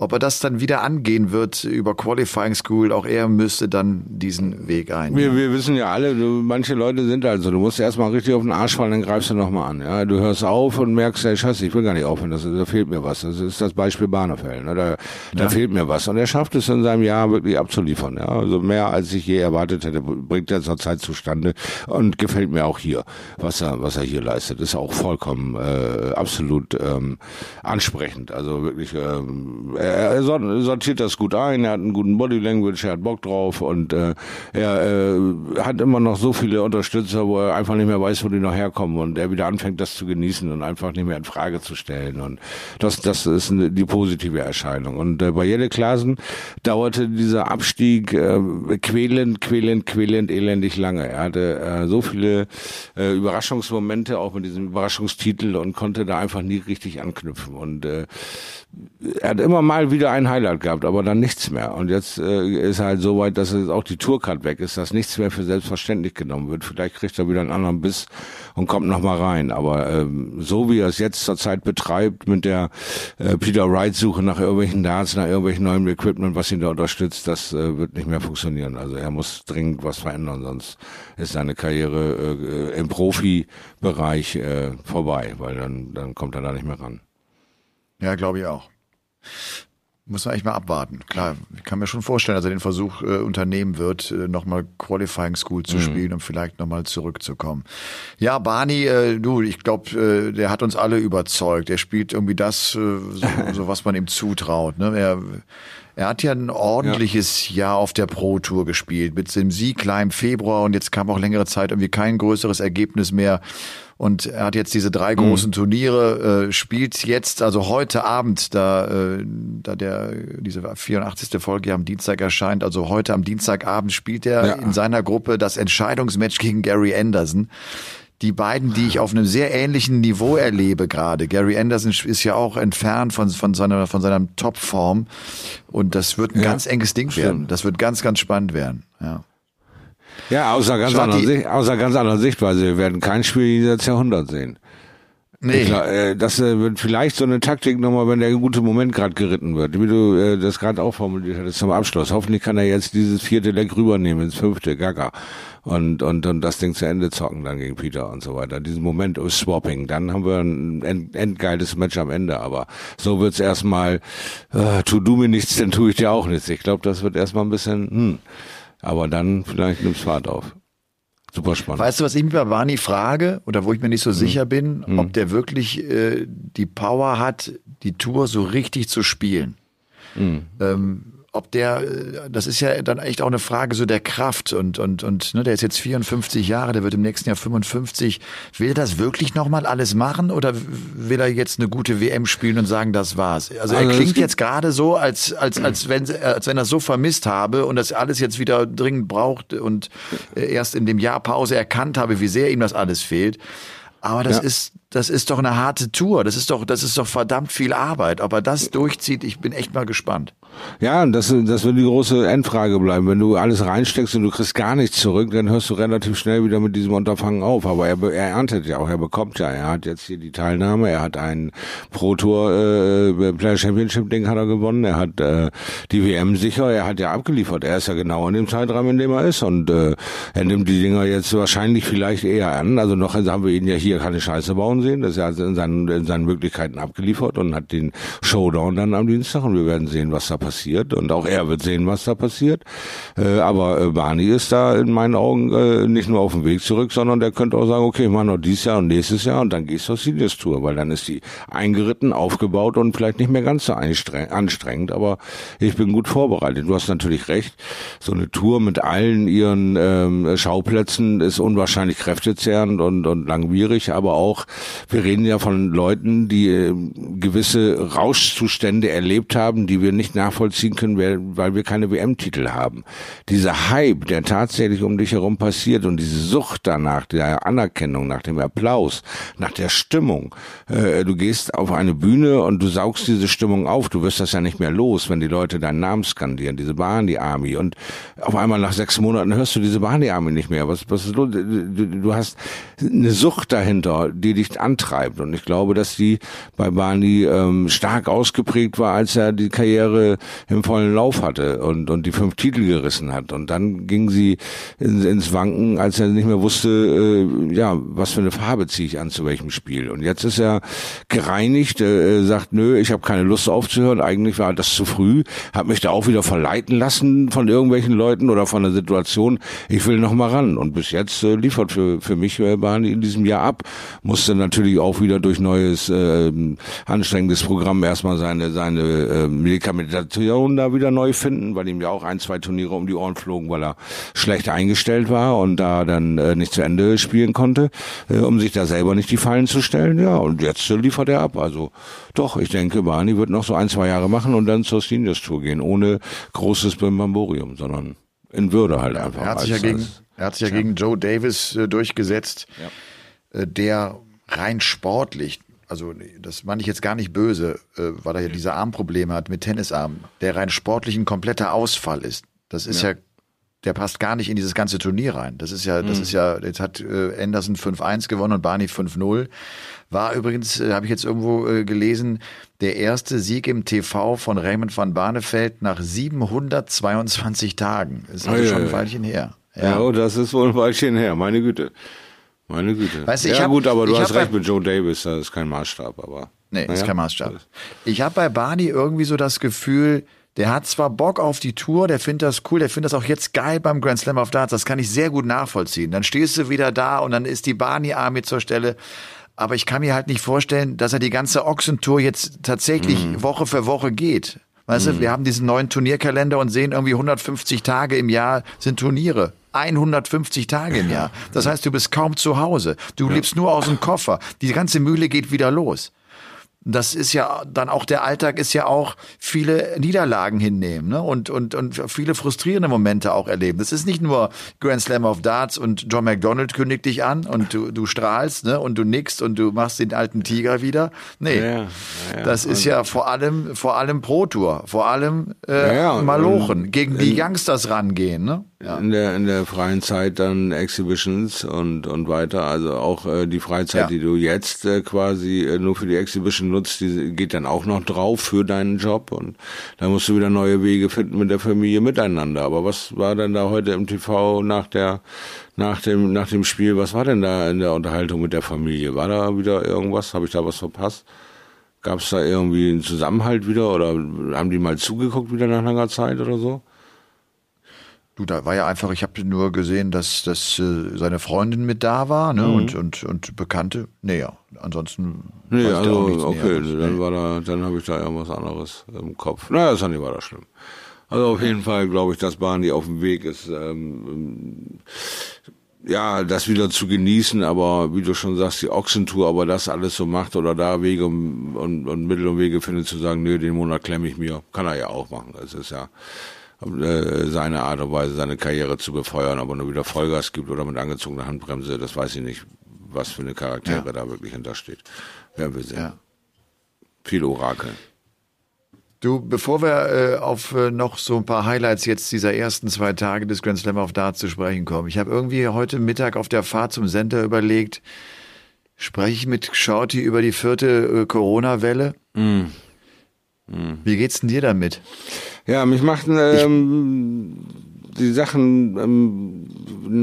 ob er das dann wieder angehen wird über Qualifying School, auch er müsste dann diesen Weg ein. Wir, wir wissen ja alle, du, manche Leute sind also, du musst erstmal richtig auf den Arsch fallen, dann greifst du nochmal an. Ja, du hörst auf und merkst, ey, scheiße, ich will gar nicht aufhören, das, da fehlt mir was. Das ist das Beispiel Bahnefeld. Ne? Da, da ja. fehlt mir was. Und er schafft es in seinem Jahr wirklich abzuliefern. Ja? Also mehr als ich je erwartet hätte, bringt er zur Zeit zustande und gefällt mir auch hier, was er, was er hier leistet. Ist auch vollkommen äh, absolut ähm, ansprechend. Also wirklich ähm, er sortiert das gut ein, er hat einen guten Body Language, er hat Bock drauf und äh, er äh, hat immer noch so viele Unterstützer, wo er einfach nicht mehr weiß, wo die noch herkommen und er wieder anfängt, das zu genießen und einfach nicht mehr in Frage zu stellen. Und das, das ist eine, die positive Erscheinung. Und äh, bei Jelle Klasen dauerte dieser Abstieg äh, quälend, quälend, quälend, elendig lange. Er hatte äh, so viele äh, Überraschungsmomente, auch mit diesem Überraschungstitel und konnte da einfach nie richtig anknüpfen. Und äh, er hat immer mal wieder ein Highlight gehabt, aber dann nichts mehr. Und jetzt äh, ist er halt so weit, dass jetzt auch die Tourcard weg ist, dass nichts mehr für selbstverständlich genommen wird. Vielleicht kriegt er wieder einen anderen Biss und kommt noch mal rein. Aber ähm, so wie er es jetzt zurzeit betreibt mit der äh, Peter Wright Suche nach irgendwelchen Darts, nach irgendwelchen neuen Equipment, was ihn da unterstützt, das äh, wird nicht mehr funktionieren. Also er muss dringend was verändern, sonst ist seine Karriere äh, im Profibereich äh, vorbei, weil dann dann kommt er da nicht mehr ran. Ja, glaube ich auch. Muss man eigentlich mal abwarten. Klar, ich kann mir schon vorstellen, dass er den Versuch äh, unternehmen wird, äh, nochmal Qualifying School zu mhm. spielen und vielleicht nochmal zurückzukommen. Ja, Barney, äh, du, ich glaube, äh, der hat uns alle überzeugt. Er spielt irgendwie das, äh, so, [laughs] so was man ihm zutraut. Ne? Er, er hat ja ein ordentliches ja. Jahr auf der Pro Tour gespielt, mit dem Sieg klar im Februar und jetzt kam auch längere Zeit irgendwie kein größeres Ergebnis mehr. Und er hat jetzt diese drei großen mhm. Turniere, äh, spielt jetzt, also heute Abend, da, äh, da der diese 84. Folge am Dienstag erscheint, also heute am Dienstagabend spielt er ja. in seiner Gruppe das Entscheidungsmatch gegen Gary Anderson die beiden, die ich auf einem sehr ähnlichen Niveau erlebe gerade. Gary Anderson ist ja auch entfernt von, von seiner, von seiner Topform. Und das wird ein ja, ganz enges Ding stimmt. werden. Das wird ganz, ganz spannend werden. Ja. Ja, außer ganz, anderer Sicht, außer ganz anderer Sichtweise. Wir werden kein Spiel dieses Jahrhundert sehen. Nee. Glaub, äh, das äh, wird vielleicht so eine Taktik nochmal, wenn der gute Moment gerade geritten wird, wie du äh, das gerade auch formuliert hattest zum Abschluss. Hoffentlich kann er jetzt dieses vierte Leck rübernehmen ins fünfte, gaga. Und, und, und das Ding zu Ende zocken dann gegen Peter und so weiter. Diesen Moment ist Swapping. Dann haben wir ein end, endgeiles Match am Ende. Aber so wird's erstmal, äh, tu du mir nichts, dann tue ich dir auch nichts. Ich glaube, das wird erstmal ein bisschen, hm. Aber dann vielleicht nimmt's Fahrt auf. Super spannend. Weißt du, was ich mich bei Barney frage oder wo ich mir nicht so hm. sicher bin, hm. ob der wirklich äh, die Power hat, die Tour so richtig zu spielen. Hm. Ähm, ob der, äh, das ist ja dann echt auch eine Frage so der Kraft und und und ne, der ist jetzt 54 Jahre, der wird im nächsten Jahr 55. Will er das wirklich nochmal alles machen oder will er jetzt eine gute WM spielen und sagen, das war's? Also, also er klingt jetzt gerade so, als als als wenn als wenn er so vermisst habe und das alles jetzt wieder dringend braucht und äh, erst in dem Jahr Pause erkannt habe, wie sehr ihm das alles fehlt. Aber das ja. ist, das ist doch eine harte Tour. Das ist doch, das ist doch verdammt viel Arbeit. Ob er das durchzieht, ich bin echt mal gespannt. Ja, das, das wird die große Endfrage bleiben. Wenn du alles reinsteckst und du kriegst gar nichts zurück, dann hörst du relativ schnell wieder mit diesem Unterfangen auf. Aber er, er erntet ja auch, er bekommt ja. Er hat jetzt hier die Teilnahme, er hat ein Pro Tour äh, Player Championship Ding hat er gewonnen, er hat äh, die WM sicher, er hat ja abgeliefert. Er ist ja genau in dem Zeitraum, in dem er ist. Und äh, er nimmt die Dinger jetzt wahrscheinlich vielleicht eher an. Also noch haben wir ihn ja hier keine Scheiße bauen sehen. Das ist ja also in seinen, in seinen Möglichkeiten abgeliefert und hat den Showdown dann am Dienstag und wir werden sehen, was da passiert und auch er wird sehen, was da passiert. Äh, aber äh, Barney ist da in meinen Augen äh, nicht nur auf dem Weg zurück, sondern der könnte auch sagen, okay, ich mach noch dieses Jahr und nächstes Jahr und dann gehst du auf Seniors Tour, weil dann ist die eingeritten, aufgebaut und vielleicht nicht mehr ganz so anstrengend, aber ich bin gut vorbereitet. Du hast natürlich recht, so eine Tour mit allen ihren ähm, Schauplätzen ist unwahrscheinlich kräftezehrend und, und langwierig, aber auch, wir reden ja von Leuten, die äh, gewisse Rauschzustände erlebt haben, die wir nicht nach nachvollziehen können, weil wir keine WM-Titel haben. Dieser Hype, der tatsächlich um dich herum passiert und diese Sucht danach, der Anerkennung, nach dem Applaus, nach der Stimmung. Äh, du gehst auf eine Bühne und du saugst diese Stimmung auf. Du wirst das ja nicht mehr los, wenn die Leute deinen Namen skandieren, diese Barney Army. Und auf einmal nach sechs Monaten hörst du diese Barney Army nicht mehr. Was, was ist los? Du hast eine Sucht dahinter, die dich antreibt. Und ich glaube, dass die bei Barney ähm, stark ausgeprägt war, als er die Karriere im vollen Lauf hatte und, und die fünf Titel gerissen hat. Und dann ging sie ins, ins Wanken, als er nicht mehr wusste, äh, ja, was für eine Farbe ziehe ich an zu welchem Spiel. Und jetzt ist er gereinigt, äh, sagt, nö, ich habe keine Lust aufzuhören. Eigentlich war das zu früh. Hat mich da auch wieder verleiten lassen von irgendwelchen Leuten oder von der Situation. Ich will noch mal ran. Und bis jetzt äh, liefert für, für mich äh, Bahn in diesem Jahr ab. Musste natürlich auch wieder durch neues, äh, anstrengendes Programm erstmal seine, seine äh, Medikamente Motivation da wieder neu finden, weil ihm ja auch ein, zwei Turniere um die Ohren flogen, weil er schlecht eingestellt war und da dann äh, nicht zu Ende spielen konnte, äh, um sich da selber nicht die Fallen zu stellen. Ja, und jetzt äh, liefert er ab. Also doch, ich denke, Barney wird noch so ein, zwei Jahre machen und dann zur Seniors Tour gehen, ohne großes Bimbamborium, sondern in Würde halt einfach. Er hat sich ja gegen, er hat sich ja gegen Joe Davis äh, durchgesetzt, ja. äh, der rein sportlich also das meine ich jetzt gar nicht böse, äh, weil er ja diese Armprobleme hat mit Tennisarm, der rein sportlich ein kompletter Ausfall ist. Das ist ja. ja, der passt gar nicht in dieses ganze Turnier rein. Das ist ja, das mhm. ist ja, jetzt hat äh, Anderson 5-1 gewonnen und Barney 5-0. War übrigens, äh, habe ich jetzt irgendwo äh, gelesen, der erste Sieg im TV von Raymond van Barneveld nach 722 Tagen. Das ist also schon ein Weilchen her. Ja. ja, oh, das ist wohl ein Weilchen her, meine Güte. Meine Güte. Weißt du, ja hab, gut, aber du hast recht mit Joe Davis, das ist kein Maßstab, aber. Nee, naja. ist kein Maßstab. Ich habe bei Barney irgendwie so das Gefühl, der hat zwar Bock auf die Tour, der findet das cool, der findet das auch jetzt geil beim Grand Slam of Darts, das kann ich sehr gut nachvollziehen. Dann stehst du wieder da und dann ist die Barney Army zur Stelle. Aber ich kann mir halt nicht vorstellen, dass er die ganze Ochsentour jetzt tatsächlich mhm. Woche für Woche geht. Weißt mhm. du, wir haben diesen neuen Turnierkalender und sehen irgendwie 150 Tage im Jahr sind Turniere. 150 Tage im Jahr. Das heißt, du bist kaum zu Hause. Du ja. lebst nur aus dem Koffer. Die ganze Mühle geht wieder los das ist ja dann auch der Alltag ist ja auch viele Niederlagen hinnehmen ne? und, und, und viele frustrierende Momente auch erleben. Das ist nicht nur Grand Slam of Darts und John McDonald kündigt dich an und du, du strahlst ne? und du nickst und du machst den alten Tiger wieder. Nee, ja, ja, das ist ja vor allem vor allem Pro Tour, vor allem äh, ja, Malochen, gegen die Youngsters rangehen. Ne? Ja. in der in der freien Zeit dann Exhibitions und und weiter. Also auch äh, die Freizeit, ja. die du jetzt äh, quasi äh, nur für die Exhibition nutzt, die geht dann auch noch drauf für deinen Job und da musst du wieder neue Wege finden mit der Familie miteinander. Aber was war denn da heute im TV nach der nach dem nach dem Spiel? Was war denn da in der Unterhaltung mit der Familie? War da wieder irgendwas? Habe ich da was verpasst? Gab es da irgendwie einen Zusammenhalt wieder oder haben die mal zugeguckt wieder nach langer Zeit oder so? Du, da war ja einfach, ich habe nur gesehen, dass, dass äh, seine Freundin mit da war, ne? Mhm. Und, und, und Bekannte. Nee, ja. Ansonsten. Nee, also, okay, näheres. dann war da, dann habe ich da irgendwas anderes im Kopf. Naja, das war da schlimm. Also auf jeden Fall glaube ich, dass Barney auf dem Weg ist, ähm, ja, das wieder zu genießen, aber wie du schon sagst, die Ochsentour, aber das alles so macht oder da Wege und, und, und Mittel und Wege findet zu sagen, nö, den Monat klemme ich mir, kann er ja auch machen. Das ist ja, äh, seine Art und Weise, seine Karriere zu befeuern, aber nur wieder Vollgas gibt oder mit angezogener Handbremse, das weiß ich nicht, was für eine Charaktere ja. da wirklich hintersteht. Werden wir sehen. Ja. Viel Orakel. Du, bevor wir äh, auf äh, noch so ein paar Highlights jetzt dieser ersten zwei Tage des Grand Slam of Darts zu sprechen kommen, ich habe irgendwie heute Mittag auf der Fahrt zum Center überlegt, spreche ich mit Shorty über die vierte äh, Corona-Welle? Mm. Wie geht's denn dir damit? Ja, mich machten ähm, die Sachen ähm,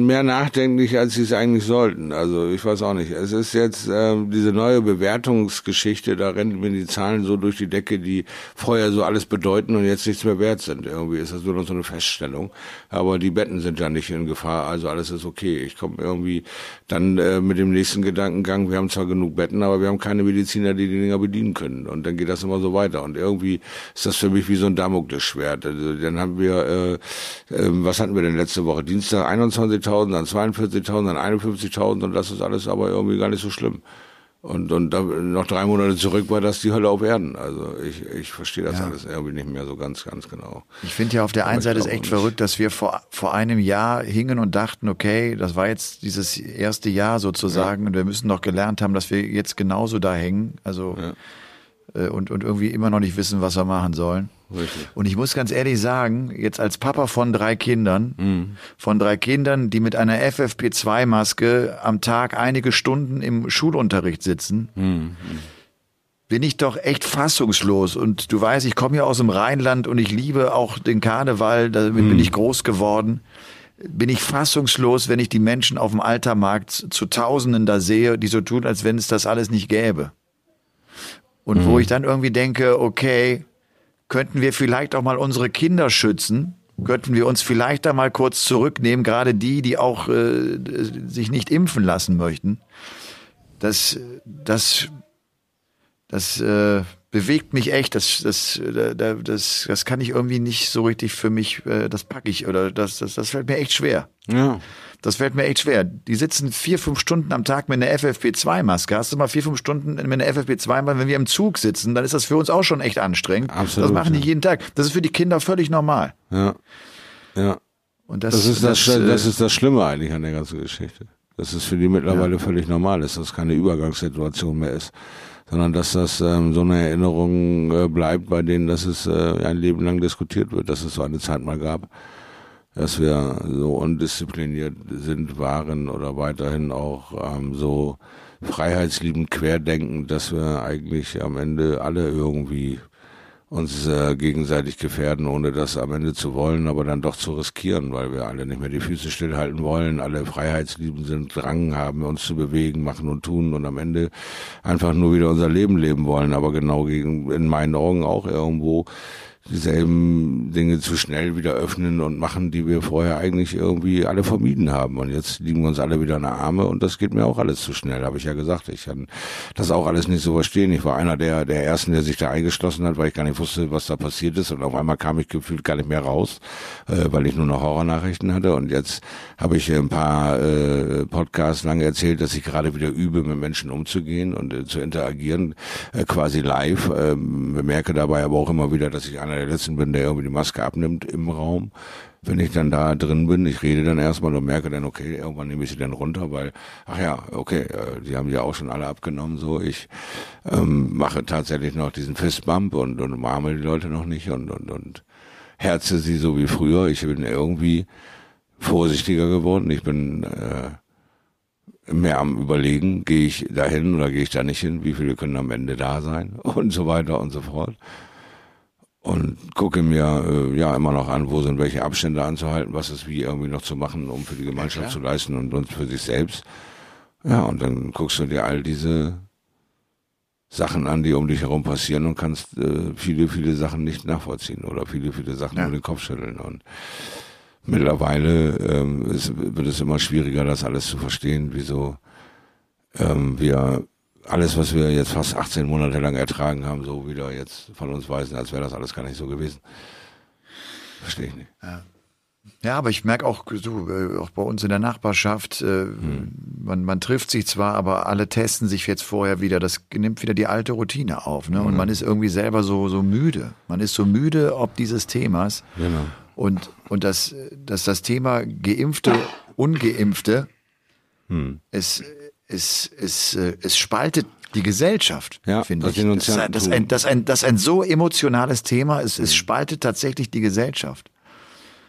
mehr nachdenklich, als sie es eigentlich sollten. Also ich weiß auch nicht. Es ist jetzt ähm, diese neue Bewertungsgeschichte, da rennen mir die Zahlen so durch die Decke, die vorher so alles bedeuten und jetzt nichts mehr wert sind. Irgendwie ist das nur noch so eine Feststellung. Aber die Betten sind ja nicht in Gefahr, also alles ist okay. Ich komme irgendwie dann äh, mit dem nächsten Gedankengang, wir haben zwar genug Betten, aber wir haben keine Mediziner, die die Dinger bedienen können. Und dann geht das immer so weiter. Und irgendwie ist das für mich wie so ein Damoklesschwert. Also, dann haben wir, äh, äh, was hatten wir denn letzte Woche? Dienstag 21.000, dann 42.000, dann 51.000 und das ist alles aber irgendwie gar nicht so schlimm. Und, und da, noch drei Monate zurück war das die Hölle auf Erden. Also ich, ich verstehe das ja. alles irgendwie nicht mehr so ganz, ganz genau. Ich finde ja auf der einen Seite ist echt nicht. verrückt, dass wir vor, vor einem Jahr hingen und dachten, okay, das war jetzt dieses erste Jahr sozusagen ja. und wir müssen doch gelernt haben, dass wir jetzt genauso da hängen. Also ja äh, und, und irgendwie immer noch nicht wissen, was wir machen sollen. Richtig. Und ich muss ganz ehrlich sagen, jetzt als Papa von drei Kindern, mhm. von drei Kindern, die mit einer FFP2-Maske am Tag einige Stunden im Schulunterricht sitzen, mhm. bin ich doch echt fassungslos. Und du weißt, ich komme ja aus dem Rheinland und ich liebe auch den Karneval, damit mhm. bin ich groß geworden bin ich fassungslos, wenn ich die Menschen auf dem Altermarkt zu Tausenden da sehe, die so tun, als wenn es das alles nicht gäbe. Und mhm. wo ich dann irgendwie denke, okay, könnten wir vielleicht auch mal unsere Kinder schützen? Könnten wir uns vielleicht da mal kurz zurücknehmen, gerade die, die auch äh, sich nicht impfen lassen möchten? Das, das, das äh, bewegt mich echt. Das, das, das, das, das kann ich irgendwie nicht so richtig für mich, äh, das packe ich oder das, das, das fällt mir echt schwer. Ja. Das fällt mir echt schwer. Die sitzen vier, fünf Stunden am Tag mit einer FFP2-Maske. Hast du mal vier, fünf Stunden mit einer FFP2-Maske? Wenn wir im Zug sitzen, dann ist das für uns auch schon echt anstrengend. Absolut. Das machen die jeden Tag. Das ist für die Kinder völlig normal. Ja. Ja. Und das, das ist das, das, das, ist das Schlimme eigentlich an der ganzen Geschichte. Dass es für die mittlerweile ja. völlig normal ist, dass es keine Übergangssituation mehr ist sondern dass das ähm, so eine Erinnerung äh, bleibt, bei denen, dass es äh, ein Leben lang diskutiert wird, dass es so eine Zeit mal gab dass wir so undiszipliniert sind, waren oder weiterhin auch ähm, so freiheitsliebend querdenken, dass wir eigentlich am Ende alle irgendwie uns äh, gegenseitig gefährden, ohne das am Ende zu wollen, aber dann doch zu riskieren, weil wir alle nicht mehr die Füße stillhalten wollen, alle freiheitsliebend sind, Drang haben, uns zu bewegen, machen und tun und am Ende einfach nur wieder unser Leben leben wollen, aber genau gegen, in meinen Augen auch irgendwo dieselben Dinge zu schnell wieder öffnen und machen, die wir vorher eigentlich irgendwie alle vermieden haben. Und jetzt liegen wir uns alle wieder in der Arme und das geht mir auch alles zu schnell, habe ich ja gesagt. Ich kann das auch alles nicht so verstehen. Ich war einer der, der Ersten, der sich da eingeschlossen hat, weil ich gar nicht wusste, was da passiert ist. Und auf einmal kam ich gefühlt gar nicht mehr raus, äh, weil ich nur noch Horrornachrichten hatte. Und jetzt habe ich ein paar äh, Podcasts lange erzählt, dass ich gerade wieder übe, mit Menschen umzugehen und äh, zu interagieren, äh, quasi live. Äh, bemerke dabei aber auch immer wieder, dass ich einer einer der letzten bin, der irgendwie die Maske abnimmt im Raum. Wenn ich dann da drin bin, ich rede dann erstmal und merke dann, okay, irgendwann nehme ich sie dann runter, weil, ach ja, okay, äh, die haben ja auch schon alle abgenommen, so. Ich ähm, mache tatsächlich noch diesen Fistbump und, und umarme die Leute noch nicht und, und, und herze sie so wie früher. Ich bin irgendwie vorsichtiger geworden. Ich bin äh, mehr am Überlegen, gehe ich da hin oder gehe ich da nicht hin, wie viele können am Ende da sein [laughs] und so weiter und so fort. Und gucke mir äh, ja immer noch an, wo sind welche Abstände anzuhalten, was ist wie irgendwie noch zu machen, um für die Gemeinschaft ja, zu leisten und, und für sich selbst. Ja, und dann guckst du dir all diese Sachen an, die um dich herum passieren und kannst äh, viele, viele Sachen nicht nachvollziehen oder viele, viele Sachen ja. um den Kopf schütteln. Und mittlerweile ähm, ist, wird es immer schwieriger, das alles zu verstehen, wieso ähm, wir alles, was wir jetzt fast 18 Monate lang ertragen haben, so wieder jetzt von uns weisen, als wäre das alles gar nicht so gewesen. Verstehe ich nicht. Ja. Ja, aber ich merke auch, so, äh, auch bei uns in der Nachbarschaft, äh, hm. man, man trifft sich zwar, aber alle testen sich jetzt vorher wieder. Das nimmt wieder die alte Routine auf. Ne? Und mhm. man ist irgendwie selber so, so müde. Man ist so müde ob dieses Themas. Genau. Und, und dass, dass das Thema Geimpfte, Ungeimpfte, hm. es, es, es, äh, es spaltet die Gesellschaft, ja, finde ich. Das, das, ein, das, ein, das, ein, so emotionales Thema ist, es hm. spaltet tatsächlich die Gesellschaft.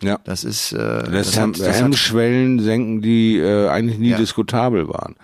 Ja. Das ist äh, das, das, hat, das Hemmschwellen senken, die äh, eigentlich nie ja. diskutabel waren.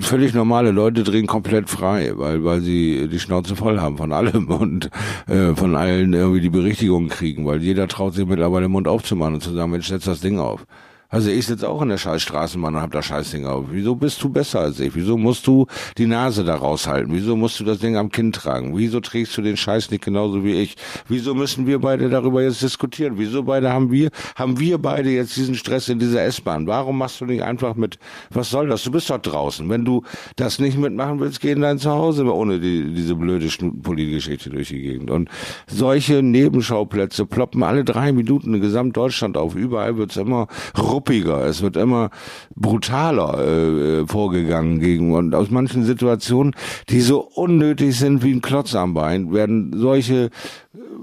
Völlig normale Leute drehen komplett frei, weil weil sie die Schnauze voll haben von allem [laughs] und äh, von allen irgendwie die Berichtigungen kriegen, weil jeder traut sich mittlerweile den Mund aufzumachen und zu sagen, Mensch, setz das Ding auf. Also ich sitze auch in der scheiß Straßenbahn und hab das Scheißding auf. Wieso bist du besser als ich? Wieso musst du die Nase da raushalten? Wieso musst du das Ding am Kinn tragen? Wieso trägst du den Scheiß nicht genauso wie ich? Wieso müssen wir beide darüber jetzt diskutieren? Wieso beide haben wir, haben wir beide jetzt diesen Stress in dieser S-Bahn? Warum machst du nicht einfach mit, was soll das? Du bist doch draußen. Wenn du das nicht mitmachen willst, geh in dein Zuhause ohne die, diese blöde Politgeschichte durch die Gegend. Und solche Nebenschauplätze ploppen alle drei Minuten in Gesamtdeutschland auf. Überall wird's immer rupp ruppiger, es wird immer brutaler äh, vorgegangen gegen und aus manchen Situationen, die so unnötig sind wie ein Klotz am Bein, werden solche äh,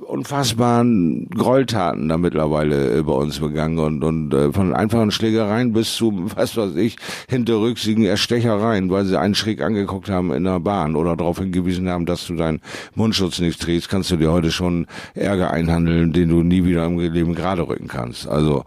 unfassbaren Gräueltaten da mittlerweile äh, bei uns begangen und, und äh, von einfachen Schlägereien bis zu, was weiß ich, hinterrücksigen Erstechereien, weil sie einen schräg angeguckt haben in der Bahn oder darauf hingewiesen haben, dass du deinen Mundschutz nicht trägst, kannst du dir heute schon Ärger einhandeln, den du nie wieder im Leben gerade rücken kannst. Also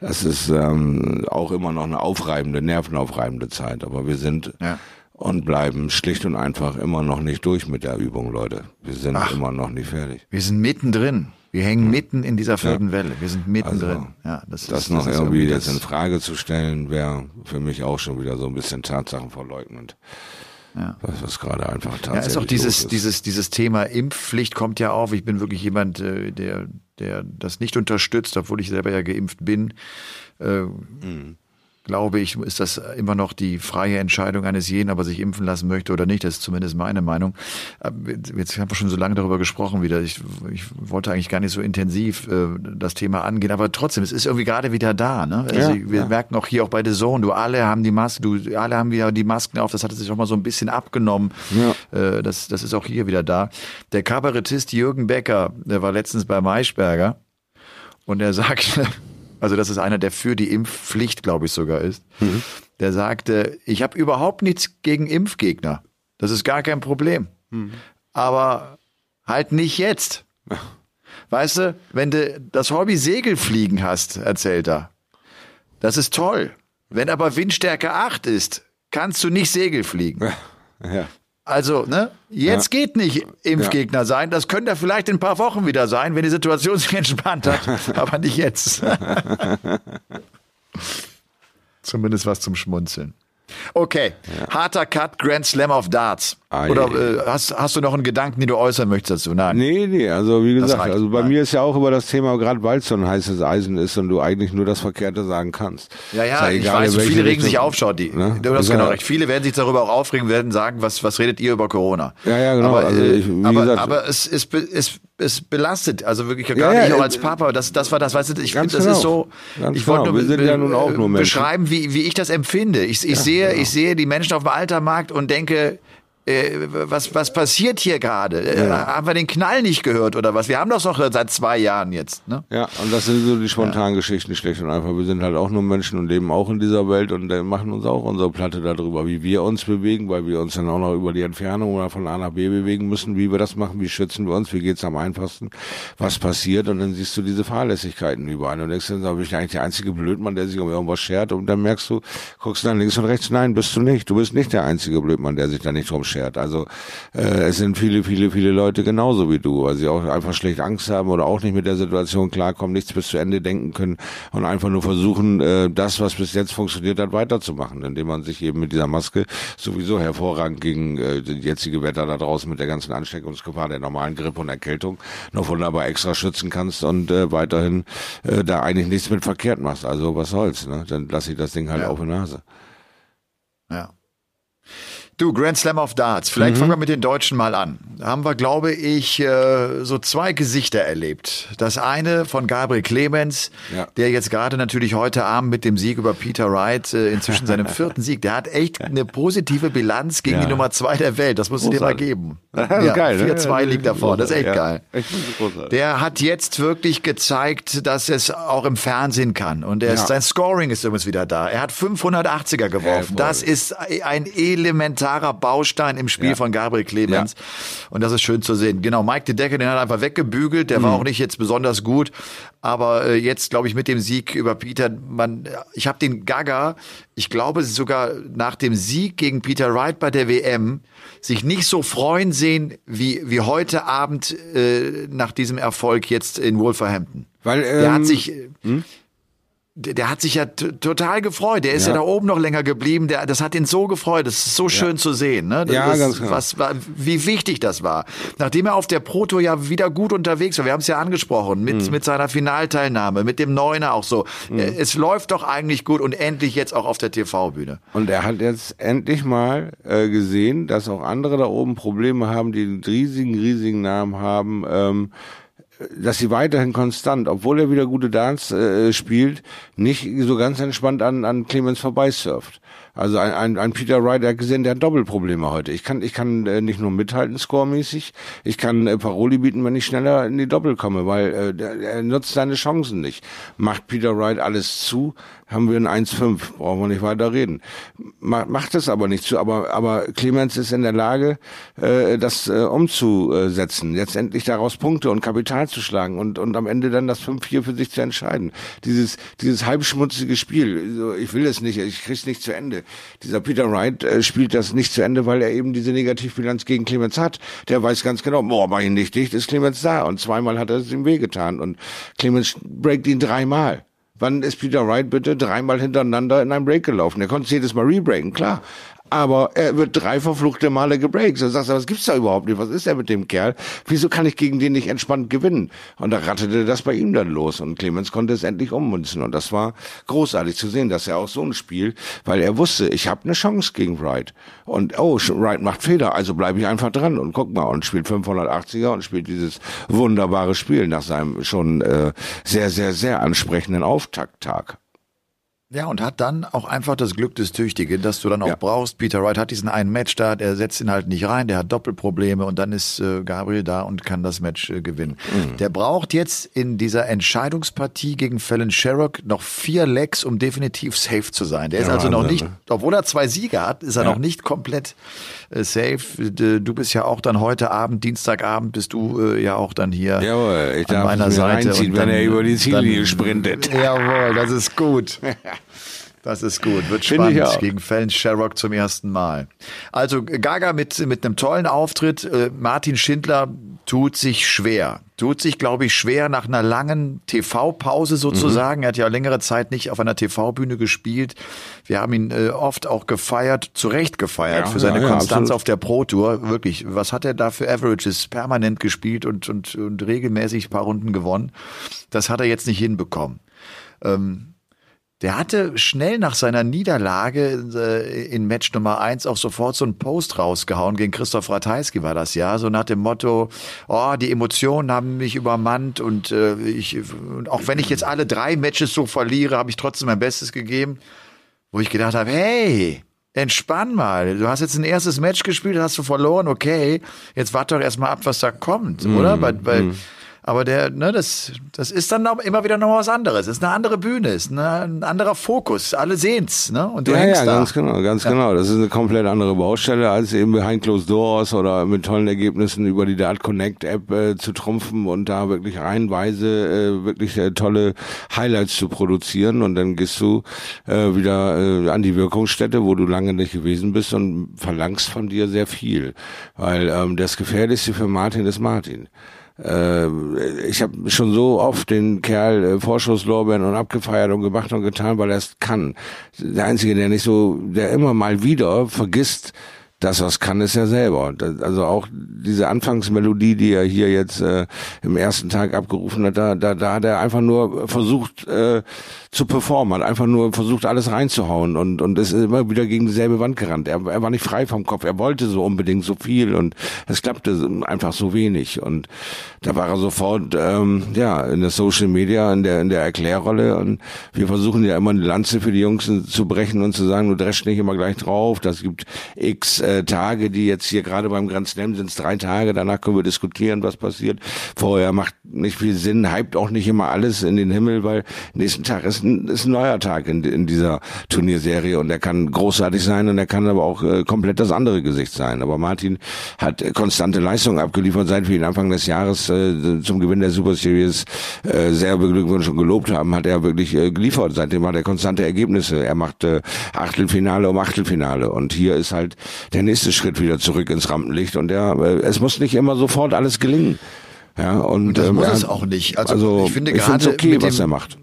das ist ähm, auch immer noch eine aufreibende, nervenaufreibende Zeit. Aber wir sind ja. und bleiben schlicht und einfach immer noch nicht durch mit der Übung, Leute. Wir sind Ach, immer noch nicht fertig. Wir sind mittendrin. Wir hängen mitten in dieser vierten ja. Welle. Wir sind mittendrin. Also, ja, das, das ist, noch das irgendwie, irgendwie jetzt in Frage zu stellen, wäre für mich auch schon wieder so ein bisschen Tatsachenverleugnend. Ja. Was, was gerade einfach tatsächlich ja, ist auch dieses, ist. dieses, dieses Thema Impfpflicht kommt ja auf. Ich bin wirklich jemand, äh, der, der das nicht unterstützt, obwohl ich selber ja geimpft bin. Äh, mhm glaube ich, ist das immer noch die freie Entscheidung eines jeden, ob er sich impfen lassen möchte oder nicht. Das ist zumindest meine Meinung. Äh, jetzt haben wir schon so lange darüber gesprochen wieder. Ich, ich wollte eigentlich gar nicht so intensiv äh, das Thema angehen, aber trotzdem, es ist irgendwie gerade wieder da. Ne? Also ja, wir ja. merken auch hier auch bei The Zone, du alle haben die Maske, du alle haben wieder die Masken auf. Das hat sich auch mal so ein bisschen abgenommen. Ja. Äh, das, das ist auch hier wieder da. Der Kabarettist Jürgen Becker, der war letztens bei Maischberger und er [laughs] sagt also das ist einer, der für die Impfpflicht, glaube ich, sogar ist, mhm. der sagte, ich habe überhaupt nichts gegen Impfgegner. Das ist gar kein Problem. Mhm. Aber halt nicht jetzt. Weißt du, wenn du das Hobby Segelfliegen hast, erzählt er, das ist toll. Wenn aber Windstärke 8 ist, kannst du nicht Segel fliegen. Ja. Also, ne? Jetzt ja. geht nicht Impfgegner ja. sein. Das könnte er vielleicht in ein paar Wochen wieder sein, wenn die Situation [laughs] sich entspannt hat. [laughs] aber nicht jetzt. [laughs] Zumindest was zum Schmunzeln. Okay, harter Cut, Grand Slam of Darts. Ah, Oder äh, hast, hast du noch einen Gedanken, den du äußern möchtest dazu? Nein. Nee, nee, also wie gesagt, also bei Nein. mir ist ja auch über das Thema, gerade weil es so ein heißes Eisen ist und du eigentlich nur das Verkehrte sagen kannst. Ja, ja, ja ich weiß, viele regen sich auf, schau, die, ne? du hast genau recht. Viele werden sich darüber auch aufregen, werden sagen, was, was redet ihr über Corona? Ja, ja, genau. Aber, also ich, aber, gesagt, aber es, es, es, es belastet, also wirklich gerade ja, ich auch als Papa, das, das war das, weißt du, ich finde, das genau. ist so, Ganz ich wollte genau. nur, ja nun auch nur beschreiben, wie, wie ich das empfinde. Ich, ich sehe, genau. ich sehe die Menschen auf dem Altermarkt und denke, äh, was, was passiert hier gerade? Äh, ja. Haben wir den Knall nicht gehört oder was? Wir haben das doch seit zwei Jahren jetzt. Ne? Ja, und das sind so die spontanen ja. Geschichten, schlecht und einfach. Wir sind halt auch nur Menschen und leben auch in dieser Welt und äh, machen uns auch unsere Platte darüber, wie wir uns bewegen, weil wir uns dann auch noch über die Entfernung oder von A nach B bewegen müssen, wie wir das machen, wie schützen wir uns, wie geht's am einfachsten, was passiert und dann siehst du diese Fahrlässigkeiten überall und denkst dann, da bin ich eigentlich der einzige Blödmann, der sich um irgendwas schert und dann merkst du, guckst dann links und rechts, nein, bist du nicht. Du bist nicht der einzige Blödmann, der sich da nicht drum schert beschert. Also äh, es sind viele, viele, viele Leute genauso wie du, weil sie auch einfach schlecht Angst haben oder auch nicht mit der Situation klarkommen, nichts bis zu Ende denken können und einfach nur versuchen, äh, das, was bis jetzt funktioniert hat, weiterzumachen, indem man sich eben mit dieser Maske sowieso hervorragend gegen äh, die jetzige Wetter da draußen mit der ganzen Ansteckungsgefahr der normalen Grippe und Erkältung noch wunderbar extra schützen kannst und äh, weiterhin äh, da eigentlich nichts mit verkehrt machst. Also was soll's, ne? Dann lass ich das Ding halt ja. auf die Nase. Ja. Du, Grand Slam of Darts. Vielleicht mhm. fangen wir mit den Deutschen mal an. Da haben wir, glaube ich, äh, so zwei Gesichter erlebt. Das eine von Gabriel Clemens, ja. der jetzt gerade natürlich heute Abend mit dem Sieg über Peter Wright, äh, inzwischen seinem [laughs] vierten Sieg, der hat echt eine positive Bilanz gegen ja. die Nummer zwei der Welt. Das musst du dir mal geben. [laughs] Ja, geil. 4-2 ne? liegt davor. Das ist echt geil. Der hat jetzt wirklich gezeigt, dass es auch im Fernsehen kann. Und er ist, sein Scoring ist übrigens wieder da. Er hat 580er geworfen. das ist ein elementar elementarer Baustein im Spiel ja. von Gabriel Clemens. Ja. Und das ist schön zu sehen. Genau, Mike de Decker, den hat einfach weggebügelt. Der mhm. war auch nicht jetzt besonders gut. Aber äh, jetzt, glaube ich, mit dem Sieg über Peter, man, ich habe den Gaga, ich glaube sogar nach dem Sieg gegen Peter Wright bei der WM, sich nicht so freuen sehen wie, wie heute Abend äh, nach diesem Erfolg jetzt in Wolverhampton. Weil, ähm, der hat ähm, sich. Hm? Der hat sich ja total gefreut. Der ist ja. ja. da oben noch länger geblieben. Der, das hat ihn so gefreut. Das ist so schön ja. zu sehen. Ne? Das, ja, ganz genau. Was, wie wichtig das war. Nachdem er auf der Proto ja wieder gut unterwegs war. Wir haben es ja angesprochen. Mit, mhm. mit seiner Finalteilnahme, mit dem Neuner auch so. Mhm. Es läuft doch eigentlich gut und endlich jetzt auch auf der TV-Bühne. Und er hat jetzt endlich mal äh, gesehen, dass auch andere da oben Probleme haben, die einen riesigen, riesigen Namen haben. Ähm, dass sie weiterhin konstant, obwohl er wieder gute Dance äh, spielt, nicht so ganz entspannt an, an Clemens vorbeisurft. Also ein, ein, ein Peter Wright, hat gesehen, der hat Doppelprobleme heute. Ich kann, ich kann äh, nicht nur mithalten, scoremäßig, ich kann äh, Paroli bieten, wenn ich schneller in die Doppel komme, weil äh, er nutzt seine Chancen nicht. Macht Peter Wright alles zu, haben wir ein 1-5, brauchen wir nicht weiter reden. Macht es aber nicht zu, aber, aber Clemens ist in der Lage, äh, das äh, umzusetzen, jetzt endlich daraus Punkte und Kapital zu schlagen und, und am Ende dann das 5-4 für sich zu entscheiden. Dieses, dieses halbschmutzige Spiel, ich will es nicht, ich krieg's nicht zu Ende. Dieser Peter Wright äh, spielt das nicht zu Ende, weil er eben diese Negativbilanz gegen Clemens hat. Der weiß ganz genau, boah, mach ihn nicht dicht, ist Clemens da. Und zweimal hat er es ihm wehgetan und Clemens breakt ihn dreimal. Wann ist Peter Wright bitte dreimal hintereinander in einem Break gelaufen? Er konnte jedes Mal rebreaken, klar aber er wird drei verfluchte Male gebreakt. So sagst du, was gibt's da überhaupt nicht? Was ist er mit dem Kerl? Wieso kann ich gegen den nicht entspannt gewinnen? Und da rattete das bei ihm dann los und Clemens konnte es endlich ummünzen und das war großartig zu sehen, dass er auch so ein Spiel, weil er wusste, ich habe eine Chance gegen Wright und oh, Wright macht Fehler, also bleibe ich einfach dran und guck mal und spielt 580er und spielt dieses wunderbare Spiel nach seinem schon äh, sehr, sehr, sehr ansprechenden Auftakttag. Ja, und hat dann auch einfach das Glück des Tüchtigen, dass du dann auch ja. brauchst. Peter Wright hat diesen einen Match da, der setzt ihn halt nicht rein, der hat Doppelprobleme und dann ist äh, Gabriel da und kann das Match äh, gewinnen. Mhm. Der braucht jetzt in dieser Entscheidungspartie gegen Fallon Sherrock noch vier Legs, um definitiv safe zu sein. Der ja, ist also noch nicht, ne? obwohl er zwei Siege hat, ist er ja. noch nicht komplett äh, safe. Du bist ja auch dann heute Abend, Dienstagabend, bist du äh, ja auch dann hier Jawohl, ich an meiner Seite. Reinziehen, und dann, wenn er über die Ziellinie sprintet. Jawohl, das ist gut. [laughs] Das ist gut, wird spannend gegen Fallon Sherrock zum ersten Mal. Also Gaga mit, mit einem tollen Auftritt. Äh, Martin Schindler tut sich schwer. Tut sich, glaube ich, schwer nach einer langen TV-Pause sozusagen. Mhm. Er hat ja längere Zeit nicht auf einer TV-Bühne gespielt. Wir haben ihn äh, oft auch gefeiert, zu Recht gefeiert ja, für seine ja, Konstanz ja, auf der Pro Tour. Wirklich, was hat er da für Averages permanent gespielt und, und, und regelmäßig ein paar Runden gewonnen? Das hat er jetzt nicht hinbekommen. Ähm, der hatte schnell nach seiner Niederlage äh, in Match Nummer eins auch sofort so einen Post rausgehauen. Gegen Christoph Ratajski war das ja. So nach dem Motto, oh, die Emotionen haben mich übermannt und äh, ich, und auch wenn ich jetzt alle drei Matches so verliere, habe ich trotzdem mein Bestes gegeben. Wo ich gedacht habe, hey, entspann mal. Du hast jetzt ein erstes Match gespielt, hast du verloren, okay. Jetzt warte doch erstmal ab, was da kommt, mm, oder? Weil, weil mm. Aber der, ne, das, das ist dann noch, immer wieder noch was anderes. Das ist eine andere Bühne, ist eine, ein anderer Fokus. Alle sehen's, ne? Und du ja, hängst ja, da. ganz genau, ganz ja. genau. Das ist eine komplett andere Baustelle, als eben behind closed doors oder mit tollen Ergebnissen über die Dart Connect App äh, zu trumpfen und da wirklich reihenweise äh, wirklich äh, tolle Highlights zu produzieren. Und dann gehst du äh, wieder äh, an die Wirkungsstätte, wo du lange nicht gewesen bist und verlangst von dir sehr viel. Weil ähm, das Gefährlichste für Martin ist Martin äh, ich habe schon so oft den Kerl äh, Vorschusslorbeeren und abgefeiert und gemacht und getan, weil er es kann. Der Einzige, der nicht so, der immer mal wieder vergisst, das, was kann, ist er selber. Also auch diese Anfangsmelodie, die er hier jetzt äh, im ersten Tag abgerufen hat, da, da, da hat er einfach nur versucht äh, zu performen, hat einfach nur versucht, alles reinzuhauen und, und ist immer wieder gegen dieselbe Wand gerannt. Er, er war nicht frei vom Kopf, er wollte so unbedingt so viel und es klappte einfach so wenig. Und da war er sofort ähm, ja in der Social Media, in der, in der Erklärrolle und wir versuchen ja immer eine Lanze für die Jungs zu brechen und zu sagen, du dreschst nicht immer gleich drauf, das gibt X äh, Tage, die jetzt hier gerade beim Grand Slam sind drei Tage, danach können wir diskutieren, was passiert. Vorher macht nicht viel Sinn, hypt auch nicht immer alles in den Himmel, weil nächsten Tag ist ein, ist ein neuer Tag in, in dieser Turnierserie und der kann großartig sein und er kann aber auch äh, komplett das andere Gesicht sein. Aber Martin hat konstante Leistungen abgeliefert, seit wir ihn Anfang des Jahres äh, zum Gewinn der Super Series äh, sehr beglückwünscht und gelobt haben, hat er wirklich äh, geliefert. Seitdem hat er konstante Ergebnisse. Er macht äh, Achtelfinale um Achtelfinale und hier ist halt der nächste Schritt wieder zurück ins Rampenlicht und der, äh, es muss nicht immer sofort alles gelingen. Ja, und, und das ähm, muss es auch nicht. Also, also ich finde gerade okay, was er macht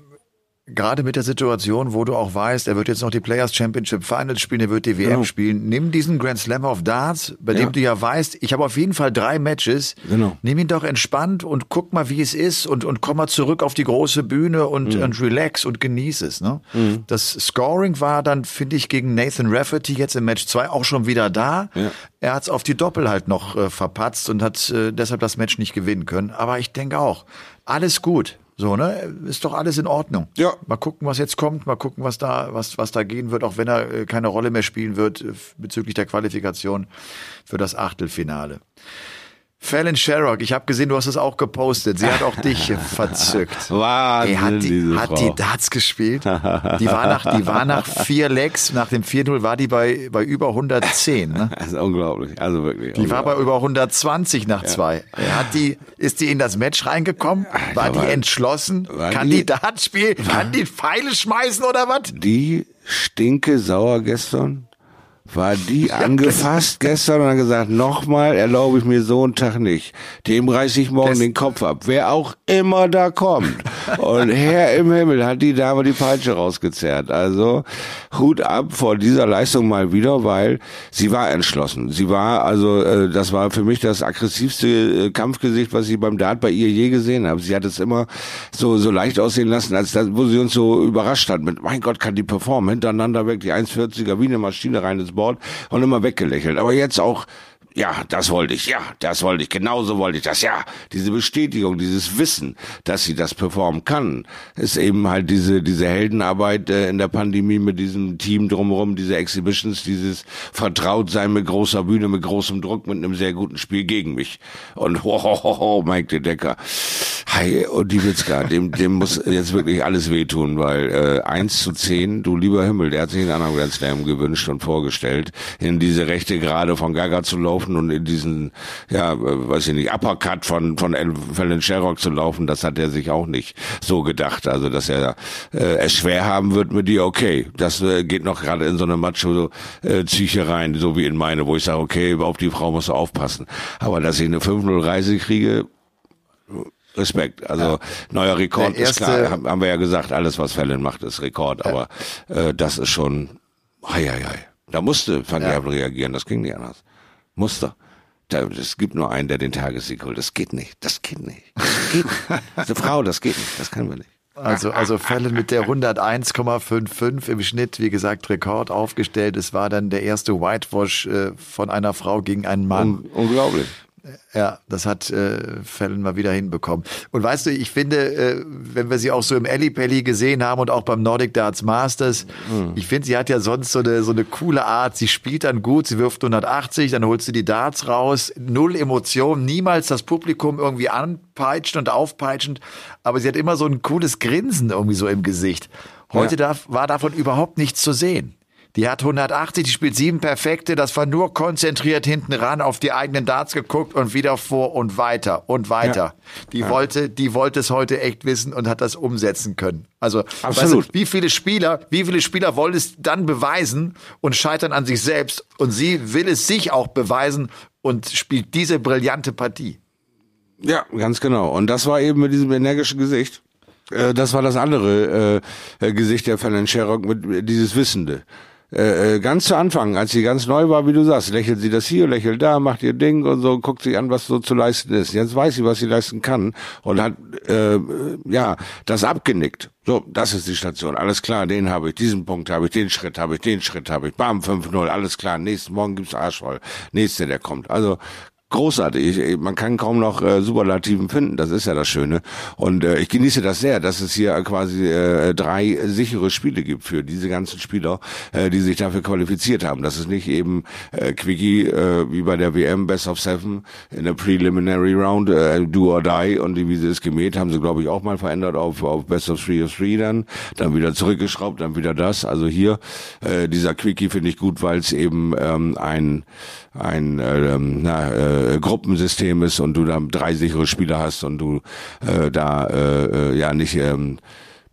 gerade mit der Situation, wo du auch weißt, er wird jetzt noch die Players Championship Finals spielen, er wird die WM genau. spielen, nimm diesen Grand Slam of Darts, bei ja. dem du ja weißt, ich habe auf jeden Fall drei Matches. Genau. Nimm ihn doch entspannt und guck mal, wie es ist und, und komm mal zurück auf die große Bühne und, mhm. und relax und genieß es. Ne? Mhm. Das Scoring war dann, finde ich, gegen Nathan Rafferty jetzt im Match 2 auch schon wieder da. Ja. Er hat es auf die Doppel halt noch äh, verpatzt und hat äh, deshalb das Match nicht gewinnen können. Aber ich denke auch, alles gut. So, ne? Ist doch alles in Ordnung. Ja. Mal gucken, was jetzt kommt, mal gucken, was da, was, was da gehen wird, auch wenn er äh, keine Rolle mehr spielen wird äh, bezüglich der Qualifikation für das Achtelfinale. Fallon Sherrock, ich habe gesehen, du hast es auch gepostet. Sie hat auch dich [laughs] verzückt. Wahnsinn, Ey, hat die, hat die Darts gespielt? Die war nach, die war nach vier Legs, nach dem 4-0 war die bei, bei über 110. Ne? Das [laughs] ist unglaublich, also wirklich. Die war bei über 120 nach ja. zwei. Hat die, ist die in das Match reingekommen? War die entschlossen? Kann die, die Darts spielen? Kann die Pfeile schmeißen oder was? Die stinke sauer gestern war die angefasst gestern und hat gesagt, nochmal erlaube ich mir so einen Tag nicht. Dem reiße ich morgen das den Kopf ab. Wer auch immer da kommt. Und Herr im Himmel hat die Dame die Peitsche rausgezerrt. Also Hut ab vor dieser Leistung mal wieder, weil sie war entschlossen. Sie war, also äh, das war für mich das aggressivste äh, Kampfgesicht, was ich beim Dart bei ihr je gesehen habe. Sie hat es immer so, so leicht aussehen lassen, als das, wo sie uns so überrascht hat mit, mein Gott, kann die performen. Hintereinander weg, die 1,40er wie eine Maschine rein ins Board und immer weggelächelt. Aber jetzt auch ja, das wollte ich, ja, das wollte ich, genauso wollte ich das, ja. Diese Bestätigung, dieses Wissen, dass sie das performen kann, ist eben halt diese, diese Heldenarbeit äh, in der Pandemie mit diesem Team drumherum, diese Exhibitions, dieses Vertrautsein mit großer Bühne, mit großem Druck, mit einem sehr guten Spiel gegen mich. Und [laughs] ho, ho, ho, ho Mike de Decker. Hi, und die Witzka, dem, dem muss jetzt wirklich alles wehtun, weil äh, 1 zu 10, du lieber Himmel, der hat sich einen anderen Grand Slam gewünscht und vorgestellt, in diese rechte Gerade von Gaga zu laufen und in diesen, ja, weiß ich nicht, Uppercut von, von Fallon Sherrock zu laufen, das hat er sich auch nicht so gedacht. Also, dass er äh, es schwer haben wird mit dir, okay. Das äh, geht noch gerade in so eine Macho-Psyche äh, rein, so wie in meine, wo ich sage, okay, auf die Frau musst du aufpassen. Aber dass ich eine 5-0-Reise kriege, Respekt. Also ja. neuer Rekord ist klar, haben wir ja gesagt, alles was Fallon macht, ist Rekord, aber äh, das ist schon hei, hei, hei. Da musste Van ja. reagieren, das ging nicht anders. Muster. Es gibt nur einen, der den Tagessieg holt. Das geht nicht. Das geht nicht. Das geht nicht. [laughs] Diese Frau, das geht nicht. Das können wir nicht. Also, also Fälle mit der 101,55 im Schnitt, wie gesagt, Rekord aufgestellt. Es war dann der erste Whitewash äh, von einer Frau gegen einen Mann. Un unglaublich. Ja, das hat äh, Fallon mal wieder hinbekommen. Und weißt du, ich finde, äh, wenn wir sie auch so im Ellipelli gesehen haben und auch beim Nordic Darts Masters, mhm. ich finde, sie hat ja sonst so eine, so eine coole Art. Sie spielt dann gut, sie wirft 180, dann holt sie die Darts raus, null Emotion, niemals das Publikum irgendwie anpeitschend und aufpeitschend, aber sie hat immer so ein cooles Grinsen irgendwie so im Gesicht. Heute ja. darf, war davon überhaupt nichts zu sehen. Die hat 180, die spielt sieben perfekte. Das war nur konzentriert hinten ran auf die eigenen Darts geguckt und wieder vor und weiter und weiter. Ja. Die ja. wollte, die wollte es heute echt wissen und hat das umsetzen können. Also, Absolut. Weißt du, wie viele Spieler, wie viele Spieler wollen es dann beweisen und scheitern an sich selbst und sie will es sich auch beweisen und spielt diese brillante Partie. Ja, ganz genau. Und das war eben mit diesem energischen Gesicht. Äh, das war das andere äh, Gesicht der Fallon Sherrock mit dieses Wissende. Äh, äh, ganz zu Anfang, als sie ganz neu war, wie du sagst, lächelt sie das hier, lächelt da, macht ihr Ding und so, guckt sich an, was so zu leisten ist. Jetzt weiß sie, was sie leisten kann und hat äh, ja das abgenickt. So, das ist die Station. Alles klar, den habe ich, diesen Punkt habe ich, den Schritt habe ich, den Schritt habe ich. Bam, 5-0, alles klar. Nächsten Morgen gibt's Arschvoll. Nächste, der kommt. Also großartig. Ich, man kann kaum noch äh, Superlativen finden. Das ist ja das Schöne. Und äh, ich genieße das sehr, dass es hier quasi äh, drei sichere Spiele gibt für diese ganzen Spieler, äh, die sich dafür qualifiziert haben. Das ist nicht eben äh, Quickie äh, wie bei der WM Best of Seven in der Preliminary Round äh, Do or Die und die, wie sie es gemäht haben, sie glaube ich auch mal verändert auf, auf Best of Three of Three dann, dann wieder zurückgeschraubt, dann wieder das. Also hier äh, dieser Quickie finde ich gut, weil es eben ähm, ein ein äh, na, äh, Gruppensystem ist und du da drei sichere Spieler hast und du äh, da äh, äh, ja nicht ähm,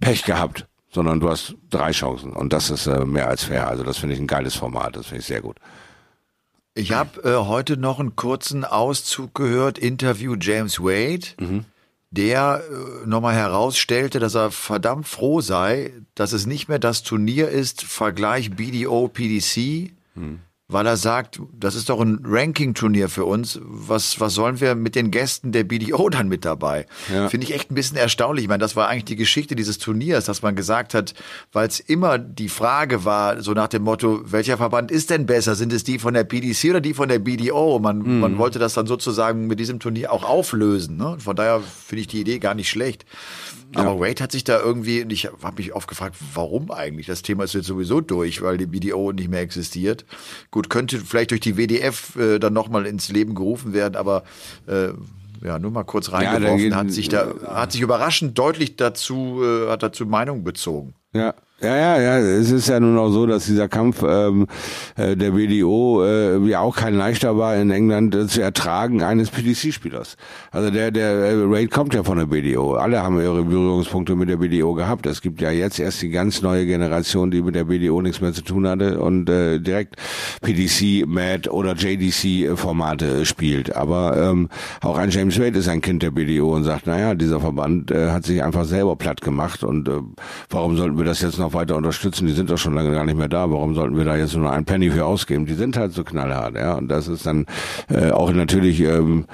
Pech gehabt, sondern du hast drei Chancen und das ist äh, mehr als fair. Also das finde ich ein geiles Format, das finde ich sehr gut. Ich habe äh, heute noch einen kurzen Auszug gehört, Interview James Wade, mhm. der äh, nochmal herausstellte, dass er verdammt froh sei, dass es nicht mehr das Turnier ist, Vergleich BDO, PDC, mhm weil er sagt, das ist doch ein Ranking-Turnier für uns. Was, was sollen wir mit den Gästen der BDO dann mit dabei? Ja. Finde ich echt ein bisschen erstaunlich. Ich meine, das war eigentlich die Geschichte dieses Turniers, dass man gesagt hat, weil es immer die Frage war, so nach dem Motto, welcher Verband ist denn besser? Sind es die von der PDC oder die von der BDO? Man, mhm. man wollte das dann sozusagen mit diesem Turnier auch auflösen. Ne? Von daher finde ich die Idee gar nicht schlecht. Aber ja. Wade hat sich da irgendwie, und ich habe mich oft gefragt, warum eigentlich? Das Thema ist jetzt sowieso durch, weil die BDO nicht mehr existiert. Gut, könnte vielleicht durch die WDF äh, dann nochmal ins Leben gerufen werden, aber äh, ja, nur mal kurz reingeworfen, ja, hat sich da, hat sich überraschend deutlich dazu, äh, hat dazu Meinung bezogen. Ja, ja, ja, ja. Es ist ja nun auch so, dass dieser Kampf ähm, äh, der BDO äh, ja auch kein leichter war in England äh, zu ertragen eines PDC-Spielers. Also der der äh, Raid kommt ja von der BDO. Alle haben ihre Berührungspunkte mit der BDO gehabt. Es gibt ja jetzt erst die ganz neue Generation, die mit der BDO nichts mehr zu tun hatte und äh, direkt PDC, MAD oder JDC-Formate spielt. Aber ähm, auch ein James Wade ist ein Kind der BDO und sagt, naja, dieser Verband äh, hat sich einfach selber platt gemacht und äh, warum sollten wir das jetzt noch noch weiter unterstützen. Die sind doch schon lange gar nicht mehr da. Warum sollten wir da jetzt nur einen Penny für ausgeben? Die sind halt so knallhart, ja. Und das ist dann äh, auch natürlich ähm,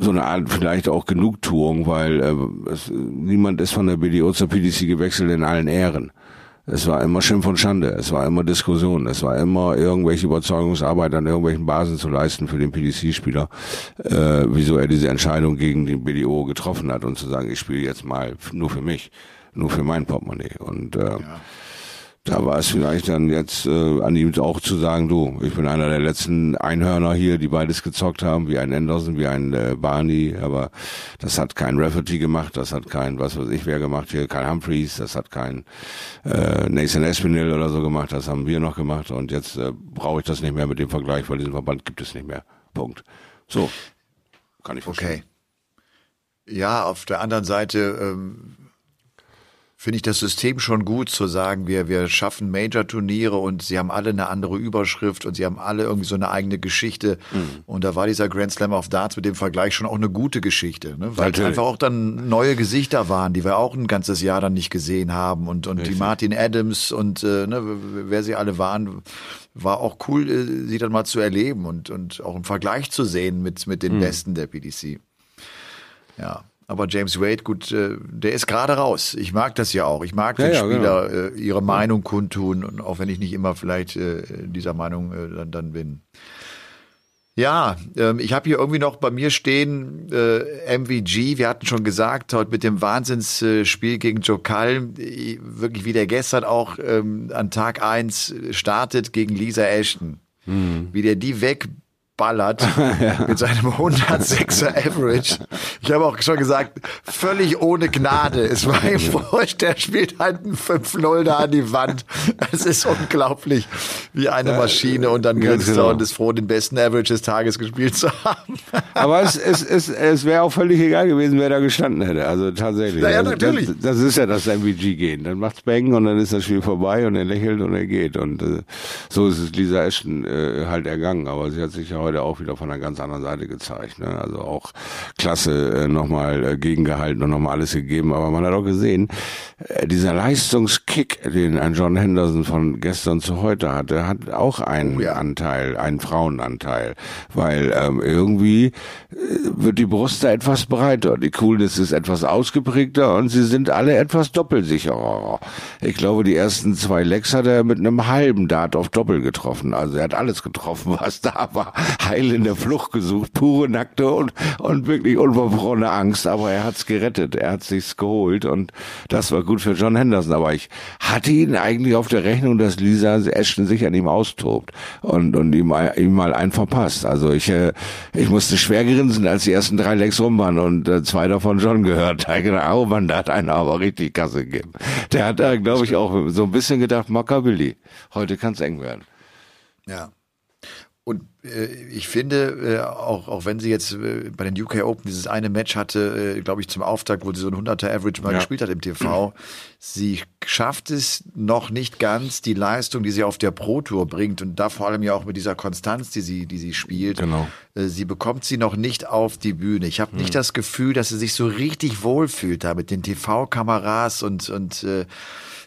so eine Art vielleicht auch Genugtuung, weil äh, es, niemand ist von der BDO zur PDC gewechselt in allen Ehren. Es war immer Schimpf und Schande, es war immer Diskussion, es war immer irgendwelche Überzeugungsarbeit an irgendwelchen Basen zu leisten für den PDC-Spieler, äh, wieso er diese Entscheidung gegen die BDO getroffen hat und zu sagen, ich spiele jetzt mal nur für mich nur für mein Portemonnaie. Und äh, ja. da war es vielleicht dann jetzt äh, an ihm auch zu sagen, du, ich bin einer der letzten Einhörner hier, die beides gezockt haben, wie ein Anderson, wie ein äh, Barney, aber das hat kein Rafferty gemacht, das hat kein, was weiß ich wer gemacht hier, kein Humphreys, das hat kein äh, Nathan Espinel oder so gemacht, das haben wir noch gemacht und jetzt äh, brauche ich das nicht mehr mit dem Vergleich, weil diesen Verband gibt es nicht mehr. Punkt. So, kann ich verstehen. Okay. Ja, auf der anderen Seite ähm, finde ich das System schon gut zu sagen, wir, wir schaffen Major-Turniere und sie haben alle eine andere Überschrift und sie haben alle irgendwie so eine eigene Geschichte. Mhm. Und da war dieser Grand Slam of Darts mit dem Vergleich schon auch eine gute Geschichte, ne? weil es einfach auch dann neue Gesichter waren, die wir auch ein ganzes Jahr dann nicht gesehen haben. Und, und die Martin Adams und äh, ne, wer sie alle waren, war auch cool, äh, sie dann mal zu erleben und, und auch im Vergleich zu sehen mit, mit den mhm. Besten der PDC. Ja. Aber James Wade, gut, äh, der ist gerade raus. Ich mag das ja auch. Ich mag, wenn ja, Spieler genau. Äh, ihre Meinung kundtun, und auch wenn ich nicht immer vielleicht äh, dieser Meinung dann, dann bin. Ja, ähm, ich habe hier irgendwie noch bei mir stehen äh, MVG. Wir hatten schon gesagt, heute mit dem Wahnsinnsspiel gegen Joe Kalm, wirklich wie der gestern auch ähm, an Tag eins startet gegen Lisa Ashton. Mhm. Wie der die weg ballert [laughs] ja. mit seinem 106er Average. Ich habe auch schon gesagt, völlig ohne Gnade. Es war ihm wurscht, der spielt halt ein 5-0 da an die Wand. Es ist unglaublich, wie eine Maschine und dann grinst genau. er und ist froh, den besten Average des Tages gespielt zu haben. [laughs] Aber es, es, es, es wäre auch völlig egal gewesen, wer da gestanden hätte. Also tatsächlich. Ja, ja also natürlich. Das, das, ist ja das MVG gehen. Dann macht's Bang und dann ist das Spiel vorbei und er lächelt und er geht. Und äh, so ist es Lisa Ashton äh, halt ergangen. Aber sie hat sich ja heute auch wieder von einer ganz anderen Seite gezeigt. Ne? Also auch klasse äh, nochmal äh, gegengehalten und nochmal alles gegeben. Aber man hat auch gesehen, äh, dieser Leistungskick, den ein John Henderson von gestern zu heute hatte, hat auch einen oh. Anteil, einen Frauenanteil. Weil ähm, irgendwie äh, wird die Brust da etwas breiter, die Coolness ist etwas ausgeprägter und sie sind alle etwas doppelsicherer. Ich glaube, die ersten zwei Lecks hat er mit einem halben Dart auf Doppel getroffen. Also er hat alles getroffen, [laughs] was da war. Heil in der Flucht gesucht, pure nackte und, und wirklich unverfrorene Angst, aber er hat's gerettet, er hat sich's geholt und das war gut für John Henderson, aber ich hatte ihn eigentlich auf der Rechnung, dass Lisa Ashton sich an ihm austobt und, und ihm, ihm mal einen verpasst. Also ich, äh, ich musste schwer grinsen, als die ersten drei Lecks rum waren und äh, zwei davon John gehört. Da [laughs] gedacht, oh man, da hat einer aber richtig Kasse gegeben. Der hat da, glaube ich, auch so ein bisschen gedacht, Machiavelli, heute kann's eng werden. Ja. Und äh, ich finde, äh, auch, auch wenn sie jetzt äh, bei den UK Open dieses eine Match hatte, äh, glaube ich, zum Auftakt, wo sie so ein 100er Average mal ja. gespielt hat im TV, sie schafft es noch nicht ganz, die Leistung, die sie auf der Pro Tour bringt und da vor allem ja auch mit dieser Konstanz, die sie, die sie spielt, genau. Äh, sie bekommt sie noch nicht auf die Bühne. Ich habe mhm. nicht das Gefühl, dass sie sich so richtig wohlfühlt da mit den TV-Kameras und, und äh,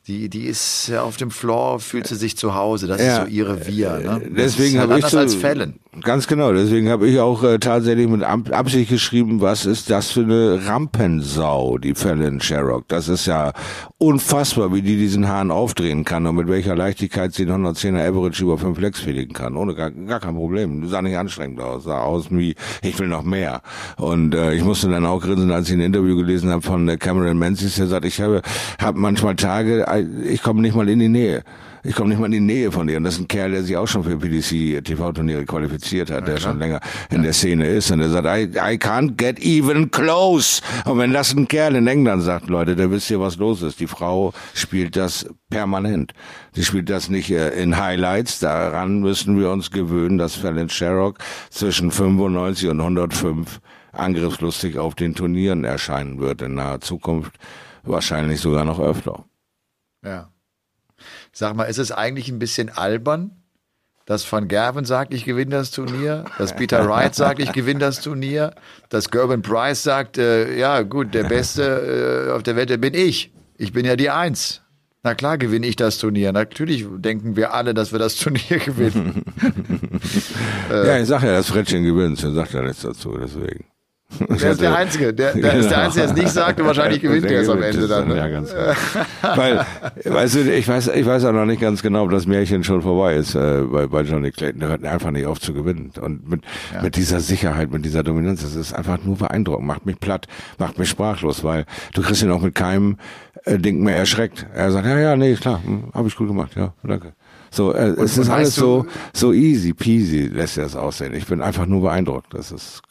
die, die ist auf dem Floor, fühlt sie sich zu Hause. Das ja, ist so ihre Wir. Ne? Deswegen halt habe ich so, als Fällen. Ganz genau. Deswegen habe ich auch äh, tatsächlich mit Absicht geschrieben, was ist das für eine Rampensau, die Fallon Sherrock. Das ist ja unfassbar, wie die diesen Hahn aufdrehen kann und mit welcher Leichtigkeit sie den 110er Average über fünf Lecks fliegen kann. Ohne gar, gar kein Problem. Sah nicht anstrengend aus. Sah aus wie, ich will noch mehr. Und äh, ich musste dann auch grinsen, als ich ein Interview gelesen habe von äh, Cameron Menzies, der sagt, ich habe hab manchmal Tage, ich komme nicht mal in die Nähe. Ich komme nicht mal in die Nähe von dir. Und das ist ein Kerl, der sich auch schon für PDC TV-Turniere qualifiziert hat, der schon länger in ja. der Szene ist. Und der sagt, I, I can't get even close. Und wenn das ein Kerl in England sagt, Leute, da wisst ihr, was los ist. Die Frau spielt das permanent. Die spielt das nicht äh, in Highlights. Daran müssen wir uns gewöhnen, dass Fallon Sherrock zwischen 95 und 105 angriffslustig auf den Turnieren erscheinen wird in naher Zukunft. Wahrscheinlich sogar noch öfter. Ja. Sag mal, ist es eigentlich ein bisschen albern, dass Van Gerven sagt, ich gewinne das Turnier, dass Peter [laughs] Wright sagt, ich gewinne das Turnier, dass Gerben Price sagt, äh, ja gut, der Beste äh, auf der Welt bin ich. Ich bin ja die Eins. Na klar gewinne ich das Turnier. Natürlich denken wir alle, dass wir das Turnier gewinnen. [laughs] ja, ich sag ja, das Frettchen gewinnt, er sagt ja nichts dazu, deswegen. Der ist der Einzige. Der, der genau. ist der. Einzige, der es nicht sagt und wahrscheinlich gewinnt der es am Ende dann. Ne? Ja, ganz genau. Weil, weißt du, ich weiß, ich weiß auch noch nicht ganz genau, ob das Märchen schon vorbei ist äh, bei, bei Johnny Clayton. Der hört einfach nicht auf zu gewinnen. Und mit, ja. mit dieser Sicherheit, mit dieser Dominanz, das ist einfach nur beeindruckend. Macht mich platt, macht mich sprachlos, weil du kriegst ihn auch mit keinem äh, Ding mehr erschreckt. Er sagt, ja, ja, nee, klar, hm, habe ich gut gemacht, ja, danke. So, äh, es ist alles so, so easy peasy lässt er es aussehen. Ich bin einfach nur beeindruckt. Das ist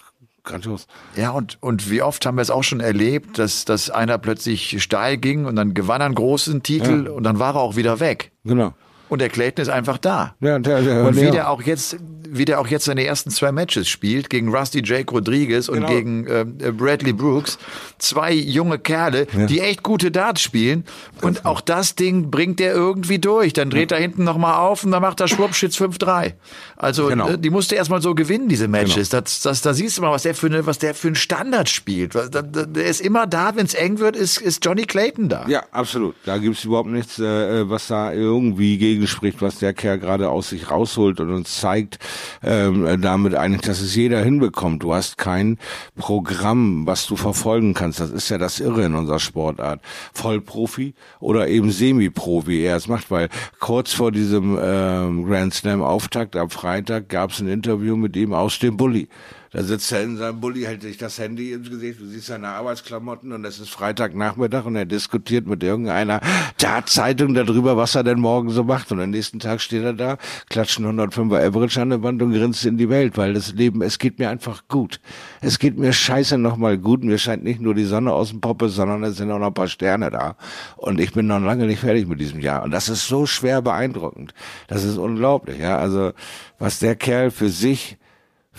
grandios. Ja, und, und wie oft haben wir es auch schon erlebt, dass, dass einer plötzlich steil ging und dann gewann er einen großen Titel ja. und dann war er auch wieder weg. Genau. Und der Clayton ist einfach da. Ja, der, der, und wie der auch jetzt, wie der auch jetzt seine ersten zwei Matches spielt, gegen Rusty Jake Rodriguez und genau. gegen äh, Bradley Brooks. Zwei junge Kerle, ja. die echt gute Darts spielen. Und auch das Ding bringt der irgendwie durch. Dann dreht ja. er hinten nochmal auf und dann macht er Schwuppschitz 5-3. Also, genau. Äh, die musste erstmal so gewinnen, diese Matches. Genau. Das, das, da siehst du mal, was der für eine, was der für einen Standard spielt. Der ist immer da, wenn es eng wird, ist, ist Johnny Clayton da. Ja, absolut. Da gibt's überhaupt nichts, äh, was da irgendwie gegenspricht, was der Kerl gerade aus sich rausholt und uns zeigt, ähm, damit eigentlich, dass es jeder hinbekommt. Du hast kein Programm, was du verfolgen kannst. Das ist ja das Irre in unserer Sportart. Vollprofi oder eben Semi-Pro, wie er es macht, weil kurz vor diesem ähm, Grand Slam Auftakt am Freitag gab es ein Interview mit ihm aus dem Bulli. Da sitzt er in seinem Bulli, hält sich das Handy ins Gesicht, du siehst seine Arbeitsklamotten und es ist Freitagnachmittag und er diskutiert mit irgendeiner Tatzeitung darüber, was er denn morgen so macht. Und am nächsten Tag steht er da, klatscht ein 105er Average an der Wand und grinst in die Welt, weil das Leben, es geht mir einfach gut. Es geht mir scheiße nochmal gut. Mir scheint nicht nur die Sonne aus dem Poppe, sondern es sind auch noch ein paar Sterne da. Und ich bin noch lange nicht fertig mit diesem Jahr. Und das ist so schwer beeindruckend. Das ist unglaublich, ja. Also, was der Kerl für sich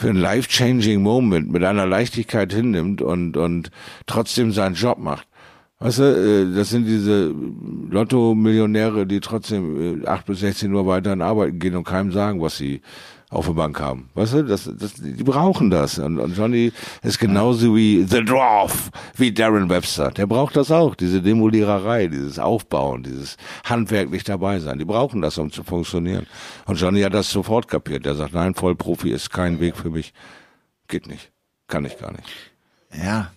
für ein life-changing Moment mit einer Leichtigkeit hinnimmt und, und trotzdem seinen Job macht. Weißt du, äh, das sind diese Lotto-Millionäre, die trotzdem 8 äh, bis 16 Uhr weiter Arbeiten gehen und keinem sagen, was sie auf der Bank haben. Weißt du, das, das, die brauchen das. Und, und Johnny ist genauso wie The Dwarf, wie Darren Webster. Der braucht das auch, diese Demoliererei, dieses Aufbauen, dieses handwerklich dabei sein. Die brauchen das, um zu funktionieren. Und Johnny hat das sofort kapiert. Der sagt, nein, Vollprofi ist kein Weg für mich. Geht nicht. Kann ich gar nicht. Ja,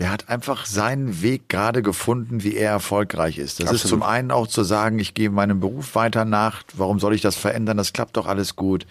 der hat einfach seinen Weg gerade gefunden, wie er erfolgreich ist. Das Absolut. ist zum einen auch zu sagen, ich gehe meinem Beruf weiter nach, warum soll ich das verändern, das klappt doch alles gut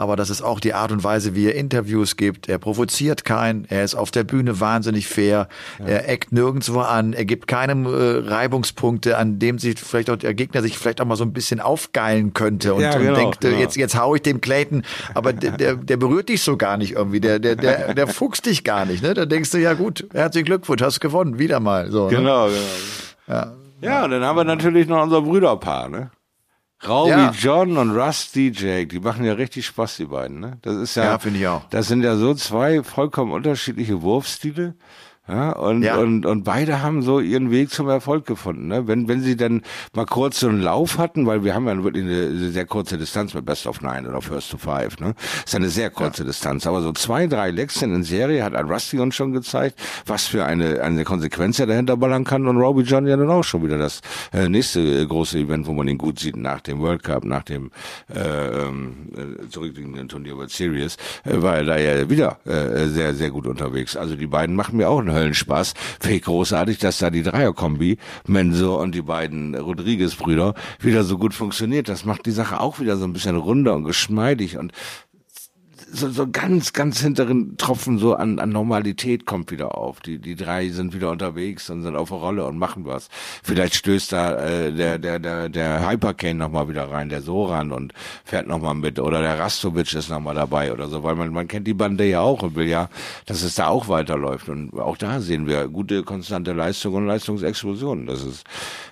aber das ist auch die Art und Weise, wie er Interviews gibt. Er provoziert keinen, er ist auf der Bühne wahnsinnig fair, ja. er eckt nirgendwo an, er gibt keinem äh, Reibungspunkte, an dem sich vielleicht auch der Gegner sich vielleicht auch mal so ein bisschen aufgeilen könnte und, ja, genau, und denkt, genau. jetzt, jetzt hau ich dem Clayton, aber der, der, der berührt dich so gar nicht irgendwie, der, der, der, der fuchst dich gar nicht, ne? Da denkst du, ja gut, herzlichen Glückwunsch, hast gewonnen, wieder mal. So, genau, ne? genau. Ja. ja, und dann haben wir natürlich noch unser Brüderpaar, ne? Rauby ja. John und Rusty Jake, die machen ja richtig Spaß, die beiden, ne? Das ist ja, ja finde ich auch. Das sind ja so zwei vollkommen unterschiedliche Wurfstile. Ja, und, ja. und, und beide haben so ihren Weg zum Erfolg gefunden. Ne? Wenn, wenn sie dann mal kurz so einen Lauf hatten, weil wir haben ja wirklich eine sehr kurze Distanz mit Best of Nine oder First to Five. Ne? Ist eine sehr kurze ja. Distanz. Aber so zwei, drei Lecks in Serie hat ein Rusty uns schon gezeigt, was für eine, eine Konsequenz er dahinter ballern kann. Und Robbie John ja dann auch schon wieder das äh, nächste äh, große Event, wo man ihn gut sieht, nach dem World Cup, nach dem äh, ähm, äh, zurückliegenden Turnier World Series, äh, war er da ja wieder äh, sehr, sehr gut unterwegs. Also die beiden machen mir auch einen Höllenspaß. Finde ich großartig, dass da die Dreierkombi, Menso und die beiden Rodriguez-Brüder, wieder so gut funktioniert. Das macht die Sache auch wieder so ein bisschen runder und geschmeidig und so, so ganz, ganz hinteren Tropfen so an, an Normalität kommt wieder auf. Die, die drei sind wieder unterwegs und sind auf der Rolle und machen was. Vielleicht stößt da äh, der, der, der, der Hypercane nochmal wieder rein, der Soran und fährt nochmal mit. Oder der Rastovic ist nochmal dabei oder so, weil man, man kennt die Bande ja auch und will ja, dass es da auch weiterläuft. Und auch da sehen wir gute, konstante Leistung und Leistungsexplosionen. Das ist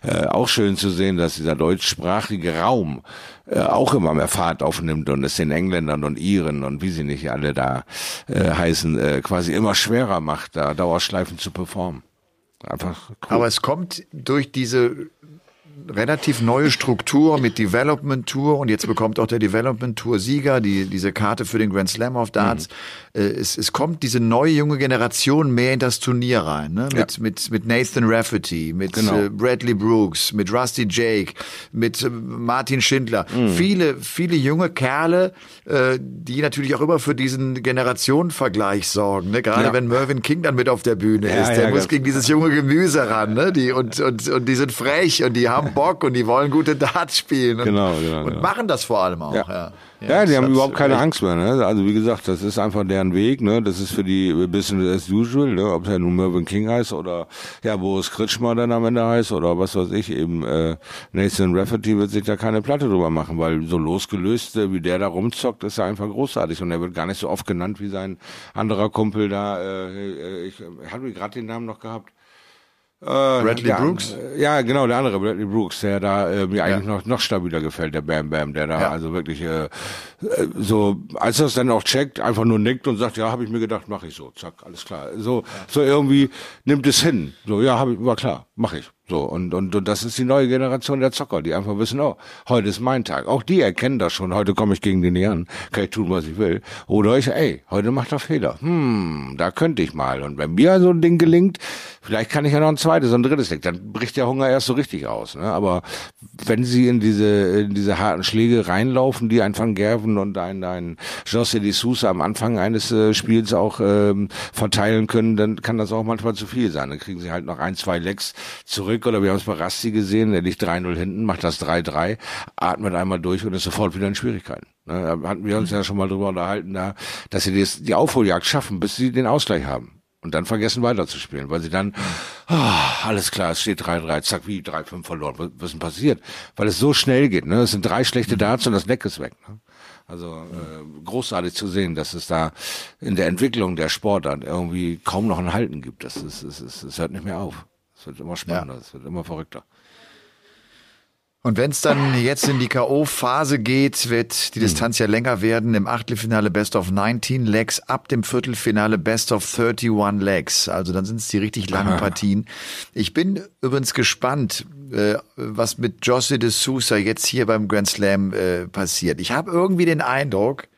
äh, auch schön zu sehen, dass dieser deutschsprachige Raum äh, auch immer mehr Fahrt aufnimmt und es den Engländern und Iren und wie sie nicht alle da äh, heißen, äh, quasi immer schwerer macht, da Dauerschleifen zu performen. Einfach cool. Aber es kommt durch diese relativ neue Struktur mit Development Tour und jetzt bekommt auch der Development Tour Sieger die, diese Karte für den Grand Slam of Darts. Mhm. Äh, es, es kommt diese neue junge Generation mehr in das Turnier rein, ne? Mit, ja. mit, mit Nathan Rafferty, mit genau. äh, Bradley Brooks, mit Rusty Jake, mit äh, Martin Schindler. Mhm. Viele, viele junge Kerle, die natürlich auch immer für diesen Generationenvergleich sorgen, ne? Gerade ja. wenn Mervyn King dann mit auf der Bühne ja, ist, der muss gegen dieses junge Gemüse ran, ne? Die, und, und, und die sind frech und die haben Bock und die wollen gute Darts spielen und, genau, genau, und genau. machen das vor allem auch. Ja, ja. die haben überhaupt keine Angst mehr. Ne? Also wie gesagt, das ist einfach deren Weg. Ne? Das ist für die Business as usual. Ne? Ob er nun Mervyn King heißt oder ja Boris Kritschmer dann am Ende heißt oder was weiß ich eben äh, Nathan Rafferty wird sich da keine Platte drüber machen, weil so losgelöst äh, wie der da rumzockt, ist er einfach großartig und er wird gar nicht so oft genannt wie sein anderer Kumpel da. Äh, äh ich habe gerade den Namen noch gehabt. Äh, Bradley der, Brooks? Ja, genau, der andere Bradley Brooks, der da äh, mir eigentlich ja. noch, noch stabiler gefällt, der Bam Bam, der da ja. also wirklich äh, äh, so, als er es dann auch checkt, einfach nur nickt und sagt, ja, habe ich mir gedacht, mache ich so, zack, alles klar. So, ja. so irgendwie nimmt es hin. So, ja, hab ich, war klar, mache ich. So, und, und, und das ist die neue Generation der Zocker, die einfach wissen, oh, heute ist mein Tag. Auch die erkennen das schon, heute komme ich gegen den an, kann ich tun, was ich will. Oder ich, ey, heute macht er Fehler. Hm, da könnte ich mal. Und wenn mir so ein Ding gelingt, vielleicht kann ich ja noch ein zweites, ein drittes Ding. Dann bricht der Hunger erst so richtig aus. Ne? Aber wenn sie in diese, in diese harten Schläge reinlaufen, die ein Van Gerven und ein, ein José de Sousa am Anfang eines äh, Spiels auch ähm, verteilen können, dann kann das auch manchmal zu viel sein. Dann kriegen sie halt noch ein, zwei Lecks zurück oder wir haben es bei Rasti gesehen, der liegt 3-0 hinten, macht das 3-3, atmet einmal durch und ist sofort wieder in Schwierigkeiten. Ne, da hatten wir uns ja schon mal drüber unterhalten, da, dass sie die Aufholjagd schaffen, bis sie den Ausgleich haben. Und dann vergessen weiterzuspielen, weil sie dann, oh, alles klar, es steht 3-3, zack, wie 3-5 verloren. Was, ist denn passiert? Weil es so schnell geht, ne? Es sind drei schlechte Darts und das Neck ist weg. Ne? Also äh, großartig zu sehen, dass es da in der Entwicklung der Sportart irgendwie kaum noch ein Halten gibt. Das, ist, es, ist, es hört nicht mehr auf. Es wird immer spannender, ja. es wird immer verrückter. Und wenn es dann jetzt in die K.O.-Phase geht, wird die Distanz ja länger werden. Im Achtelfinale Best of 19 Legs, ab dem Viertelfinale Best of 31 Legs. Also dann sind es die richtig langen Aha. Partien. Ich bin übrigens gespannt, äh, was mit José de Sousa jetzt hier beim Grand Slam äh, passiert. Ich habe irgendwie den Eindruck,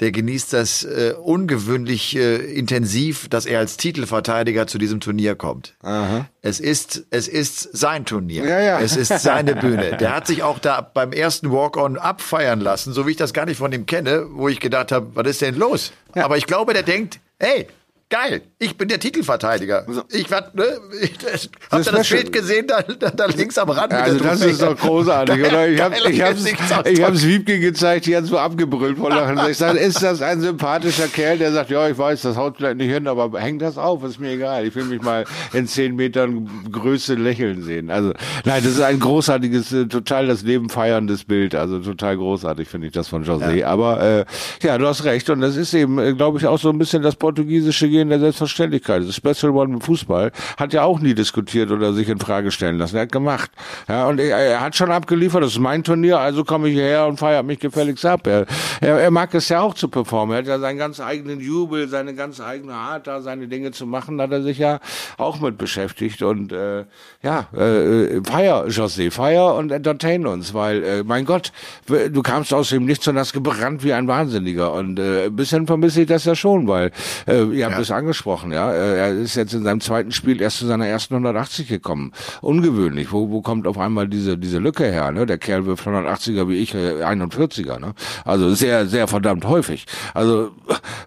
der genießt das äh, ungewöhnlich äh, intensiv, dass er als Titelverteidiger zu diesem Turnier kommt. Aha. Es ist, es ist sein Turnier. Ja, ja. Es ist seine Bühne. Der hat sich auch da beim ersten Walk-on abfeiern lassen, so wie ich das gar nicht von ihm kenne, wo ich gedacht habe, was ist denn los? Ja. Aber ich glaube, der denkt, hey, Geil, ich bin der Titelverteidiger. Ich, ne, ich [laughs] hab das, das Bild gesehen, da, da, da, links am Rand. Also das ist doch großartig, [laughs] oder? Ich habe ich hab's, ich hab's Wiebke gezeigt, die hat so abgebrüllt vor Lachen. Ich sage, ist das ein sympathischer Kerl, der sagt, ja, ich weiß, das haut vielleicht nicht hin, aber hängt das auf, ist mir egal. Ich will mich mal in zehn Metern Größe lächeln sehen. Also, nein, das ist ein großartiges, äh, total das Leben feierndes Bild. Also total großartig finde ich das von José. Ja. Aber äh, ja, du hast recht. Und das ist eben, äh, glaube ich, auch so ein bisschen das portugiesische Gehen der Selbstverständlichkeit. Das Special One im Fußball hat ja auch nie diskutiert oder sich in Frage stellen lassen. Er hat gemacht. Ja, und er, er hat schon abgeliefert. Das ist mein Turnier, also komme ich hierher und feiert mich gefälligst ab. Er, er, er mag es ja auch zu performen. Er hat ja seinen ganz eigenen Jubel, seine ganz eigene Art, da seine Dinge zu machen, hat er sich ja auch mit beschäftigt. Und äh, ja, äh, feier, José, feier und entertain uns, weil, äh, mein Gott, du kamst aus dem Nichts und hast gebrannt wie ein Wahnsinniger. Und äh, ein bisschen vermisse ich das ja schon, weil äh, ihr habt ja. Es angesprochen, ja. Er ist jetzt in seinem zweiten Spiel erst zu seiner ersten 180 gekommen. Ungewöhnlich. Wo, wo kommt auf einmal diese, diese Lücke her, ne? Der Kerl wirft 180er wie ich, 41er, äh, ne? Also sehr, sehr verdammt häufig. Also,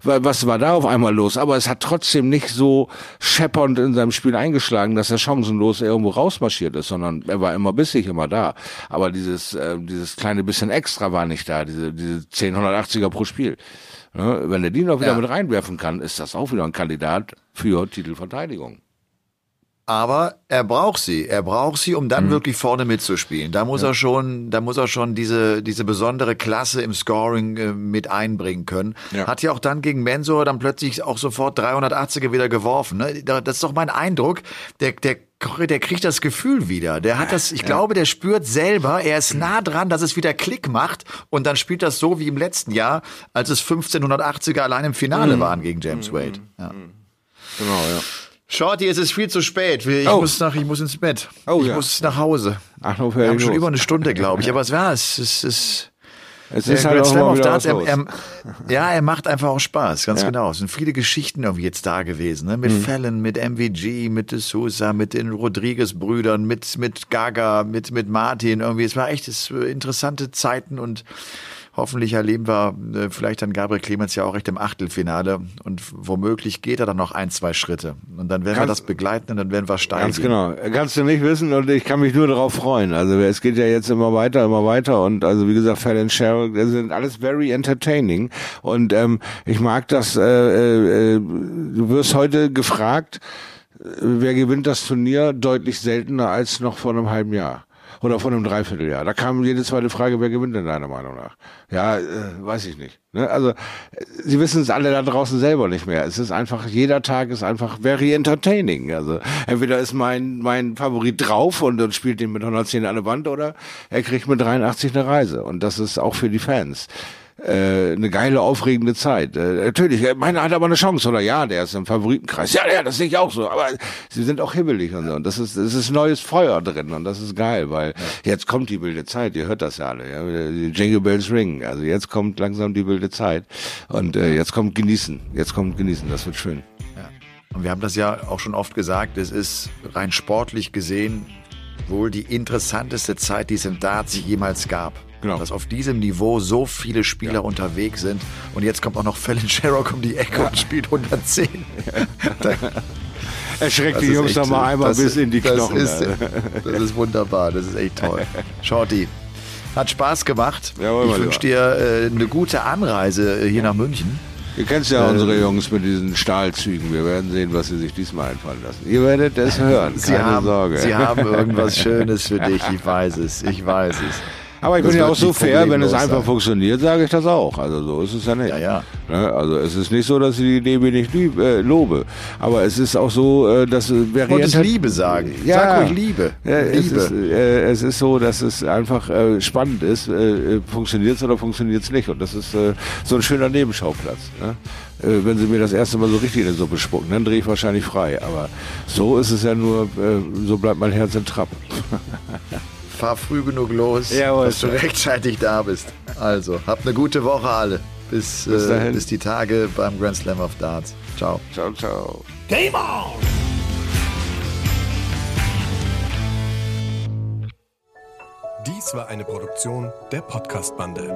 was war da auf einmal los? Aber es hat trotzdem nicht so scheppernd in seinem Spiel eingeschlagen, dass er chancenlos irgendwo rausmarschiert ist, sondern er war immer bissig, immer da. Aber dieses, äh, dieses kleine bisschen extra war nicht da, diese, diese 10 180er pro Spiel. Ne? Wenn er die noch wieder ja. mit reinwerfen kann, ist das auch wieder ein Kandidat für Titelverteidigung. Aber er braucht sie. Er braucht sie, um dann mhm. wirklich vorne mitzuspielen. Da muss ja. er schon, da muss er schon diese, diese besondere Klasse im Scoring äh, mit einbringen können. Ja. Hat ja auch dann gegen Mensur dann plötzlich auch sofort 380er wieder geworfen. Ne? Das ist doch mein Eindruck. Der, der der kriegt das Gefühl wieder. Der hat das, ich ja. glaube, der spürt selber, er ist nah dran, dass es wieder Klick macht und dann spielt das so wie im letzten Jahr, als es 1580er allein im Finale mhm. waren gegen James mhm. Wade. Ja. Genau, ja. Shorty, es ist viel zu spät. Ich oh. muss nach, ich muss ins Bett. Oh, ich ja. muss nach Hause. Ach, Wir haben schon über eine Stunde, glaube ich. Aber es war es. Es ist. Es ist halt auch mal Darts, er, er, ja, er macht einfach auch Spaß, ganz ja. genau. Es sind viele Geschichten irgendwie jetzt da gewesen, ne? Mit mhm. Fallon, mit MVG, mit De Sousa, mit den Rodriguez-Brüdern, mit, mit Gaga, mit, mit Martin irgendwie. Es war echt es, interessante Zeiten und Hoffentlich erleben wir äh, vielleicht dann Gabriel Clemens ja auch recht im Achtelfinale und womöglich geht er dann noch ein, zwei Schritte. Und dann werden Kannst, wir das begleiten und dann werden wir steigen. Ganz genau. Kannst du nicht wissen und ich kann mich nur darauf freuen. Also es geht ja jetzt immer weiter, immer weiter und also wie gesagt, Fallon and Cheryl, das sind alles very entertaining und ähm, ich mag das, äh, äh, du wirst heute gefragt, äh, wer gewinnt das Turnier deutlich seltener als noch vor einem halben Jahr oder vor einem Dreivierteljahr. Da kam jede zweite Frage, wer gewinnt denn deiner Meinung nach? Ja, äh, weiß ich nicht. Ne? Also Sie wissen es alle da draußen selber nicht mehr. Es ist einfach, jeder Tag ist einfach very entertaining. Also entweder ist mein mein Favorit drauf und, und spielt den mit 110 an der Wand oder er kriegt mit 83 eine Reise. Und das ist auch für die Fans äh, eine geile, aufregende Zeit. Äh, natürlich, meiner hat aber eine Chance, oder ja, der ist im Favoritenkreis. Ja, ja, das sehe ich auch so. Aber sie sind auch hibbelig und so. Und das ist, das ist neues Feuer drin und das ist geil, weil jetzt kommt die wilde Zeit, ihr hört das ja alle. Ja? Die Jingle Bells ringen. Also jetzt kommt langsam die wilde Zeit. Und äh, jetzt kommt genießen. Jetzt kommt genießen, das wird schön. Ja. Und wir haben das ja auch schon oft gesagt, es ist rein sportlich gesehen wohl die interessanteste Zeit, die es im Darts jemals gab. Genau. Dass auf diesem Niveau so viele Spieler ja. unterwegs sind. Und jetzt kommt auch noch Fallon Sherrock um die Ecke ja. und spielt 110. [laughs] Erschreckt die Jungs noch mal einmal bis in die Knochen. Das ist, das ist wunderbar, das ist echt toll. Shorty, hat Spaß gemacht. Jawohl, ich wünsche dir äh, eine gute Anreise äh, hier nach München. Ihr kennt ja äh, unsere Jungs mit diesen Stahlzügen. Wir werden sehen, was sie sich diesmal einfallen lassen. Ihr werdet es hören, sie keine haben, Sorge. Sie haben irgendwas [laughs] Schönes für dich, ich weiß es, ich weiß es. Aber ich bin ja auch so fair, wenn es einfach sein. funktioniert, sage ich das auch. Also so ist es ja nicht. Ja, ja. Ne? Also es ist nicht so, dass ich die Idee nicht lieb, äh, lobe. Aber es ist auch so, äh, dass wer es Liebe sagen. Ja, Sag ruhig Liebe. Ja, Liebe. Es, ist, äh, es ist so, dass es einfach äh, spannend ist. Äh, äh funktioniert es oder funktioniert es nicht? Und das ist äh, so ein schöner Nebenschauplatz. Ne? Äh, wenn sie mir das erste Mal so richtig in die Suppe spucken, dann drehe ich wahrscheinlich frei. Aber so ist es ja nur, äh, so bleibt mein Herz in Trab. [laughs] fahr früh genug los, Jawohl, dass du rechtzeitig da bist. Also, habt eine gute Woche alle. Bis, bis, äh, bis die Tage beim Grand Slam of Darts. Ciao. Ciao, ciao. Game on! Dies war eine Produktion der Podcast-Bande.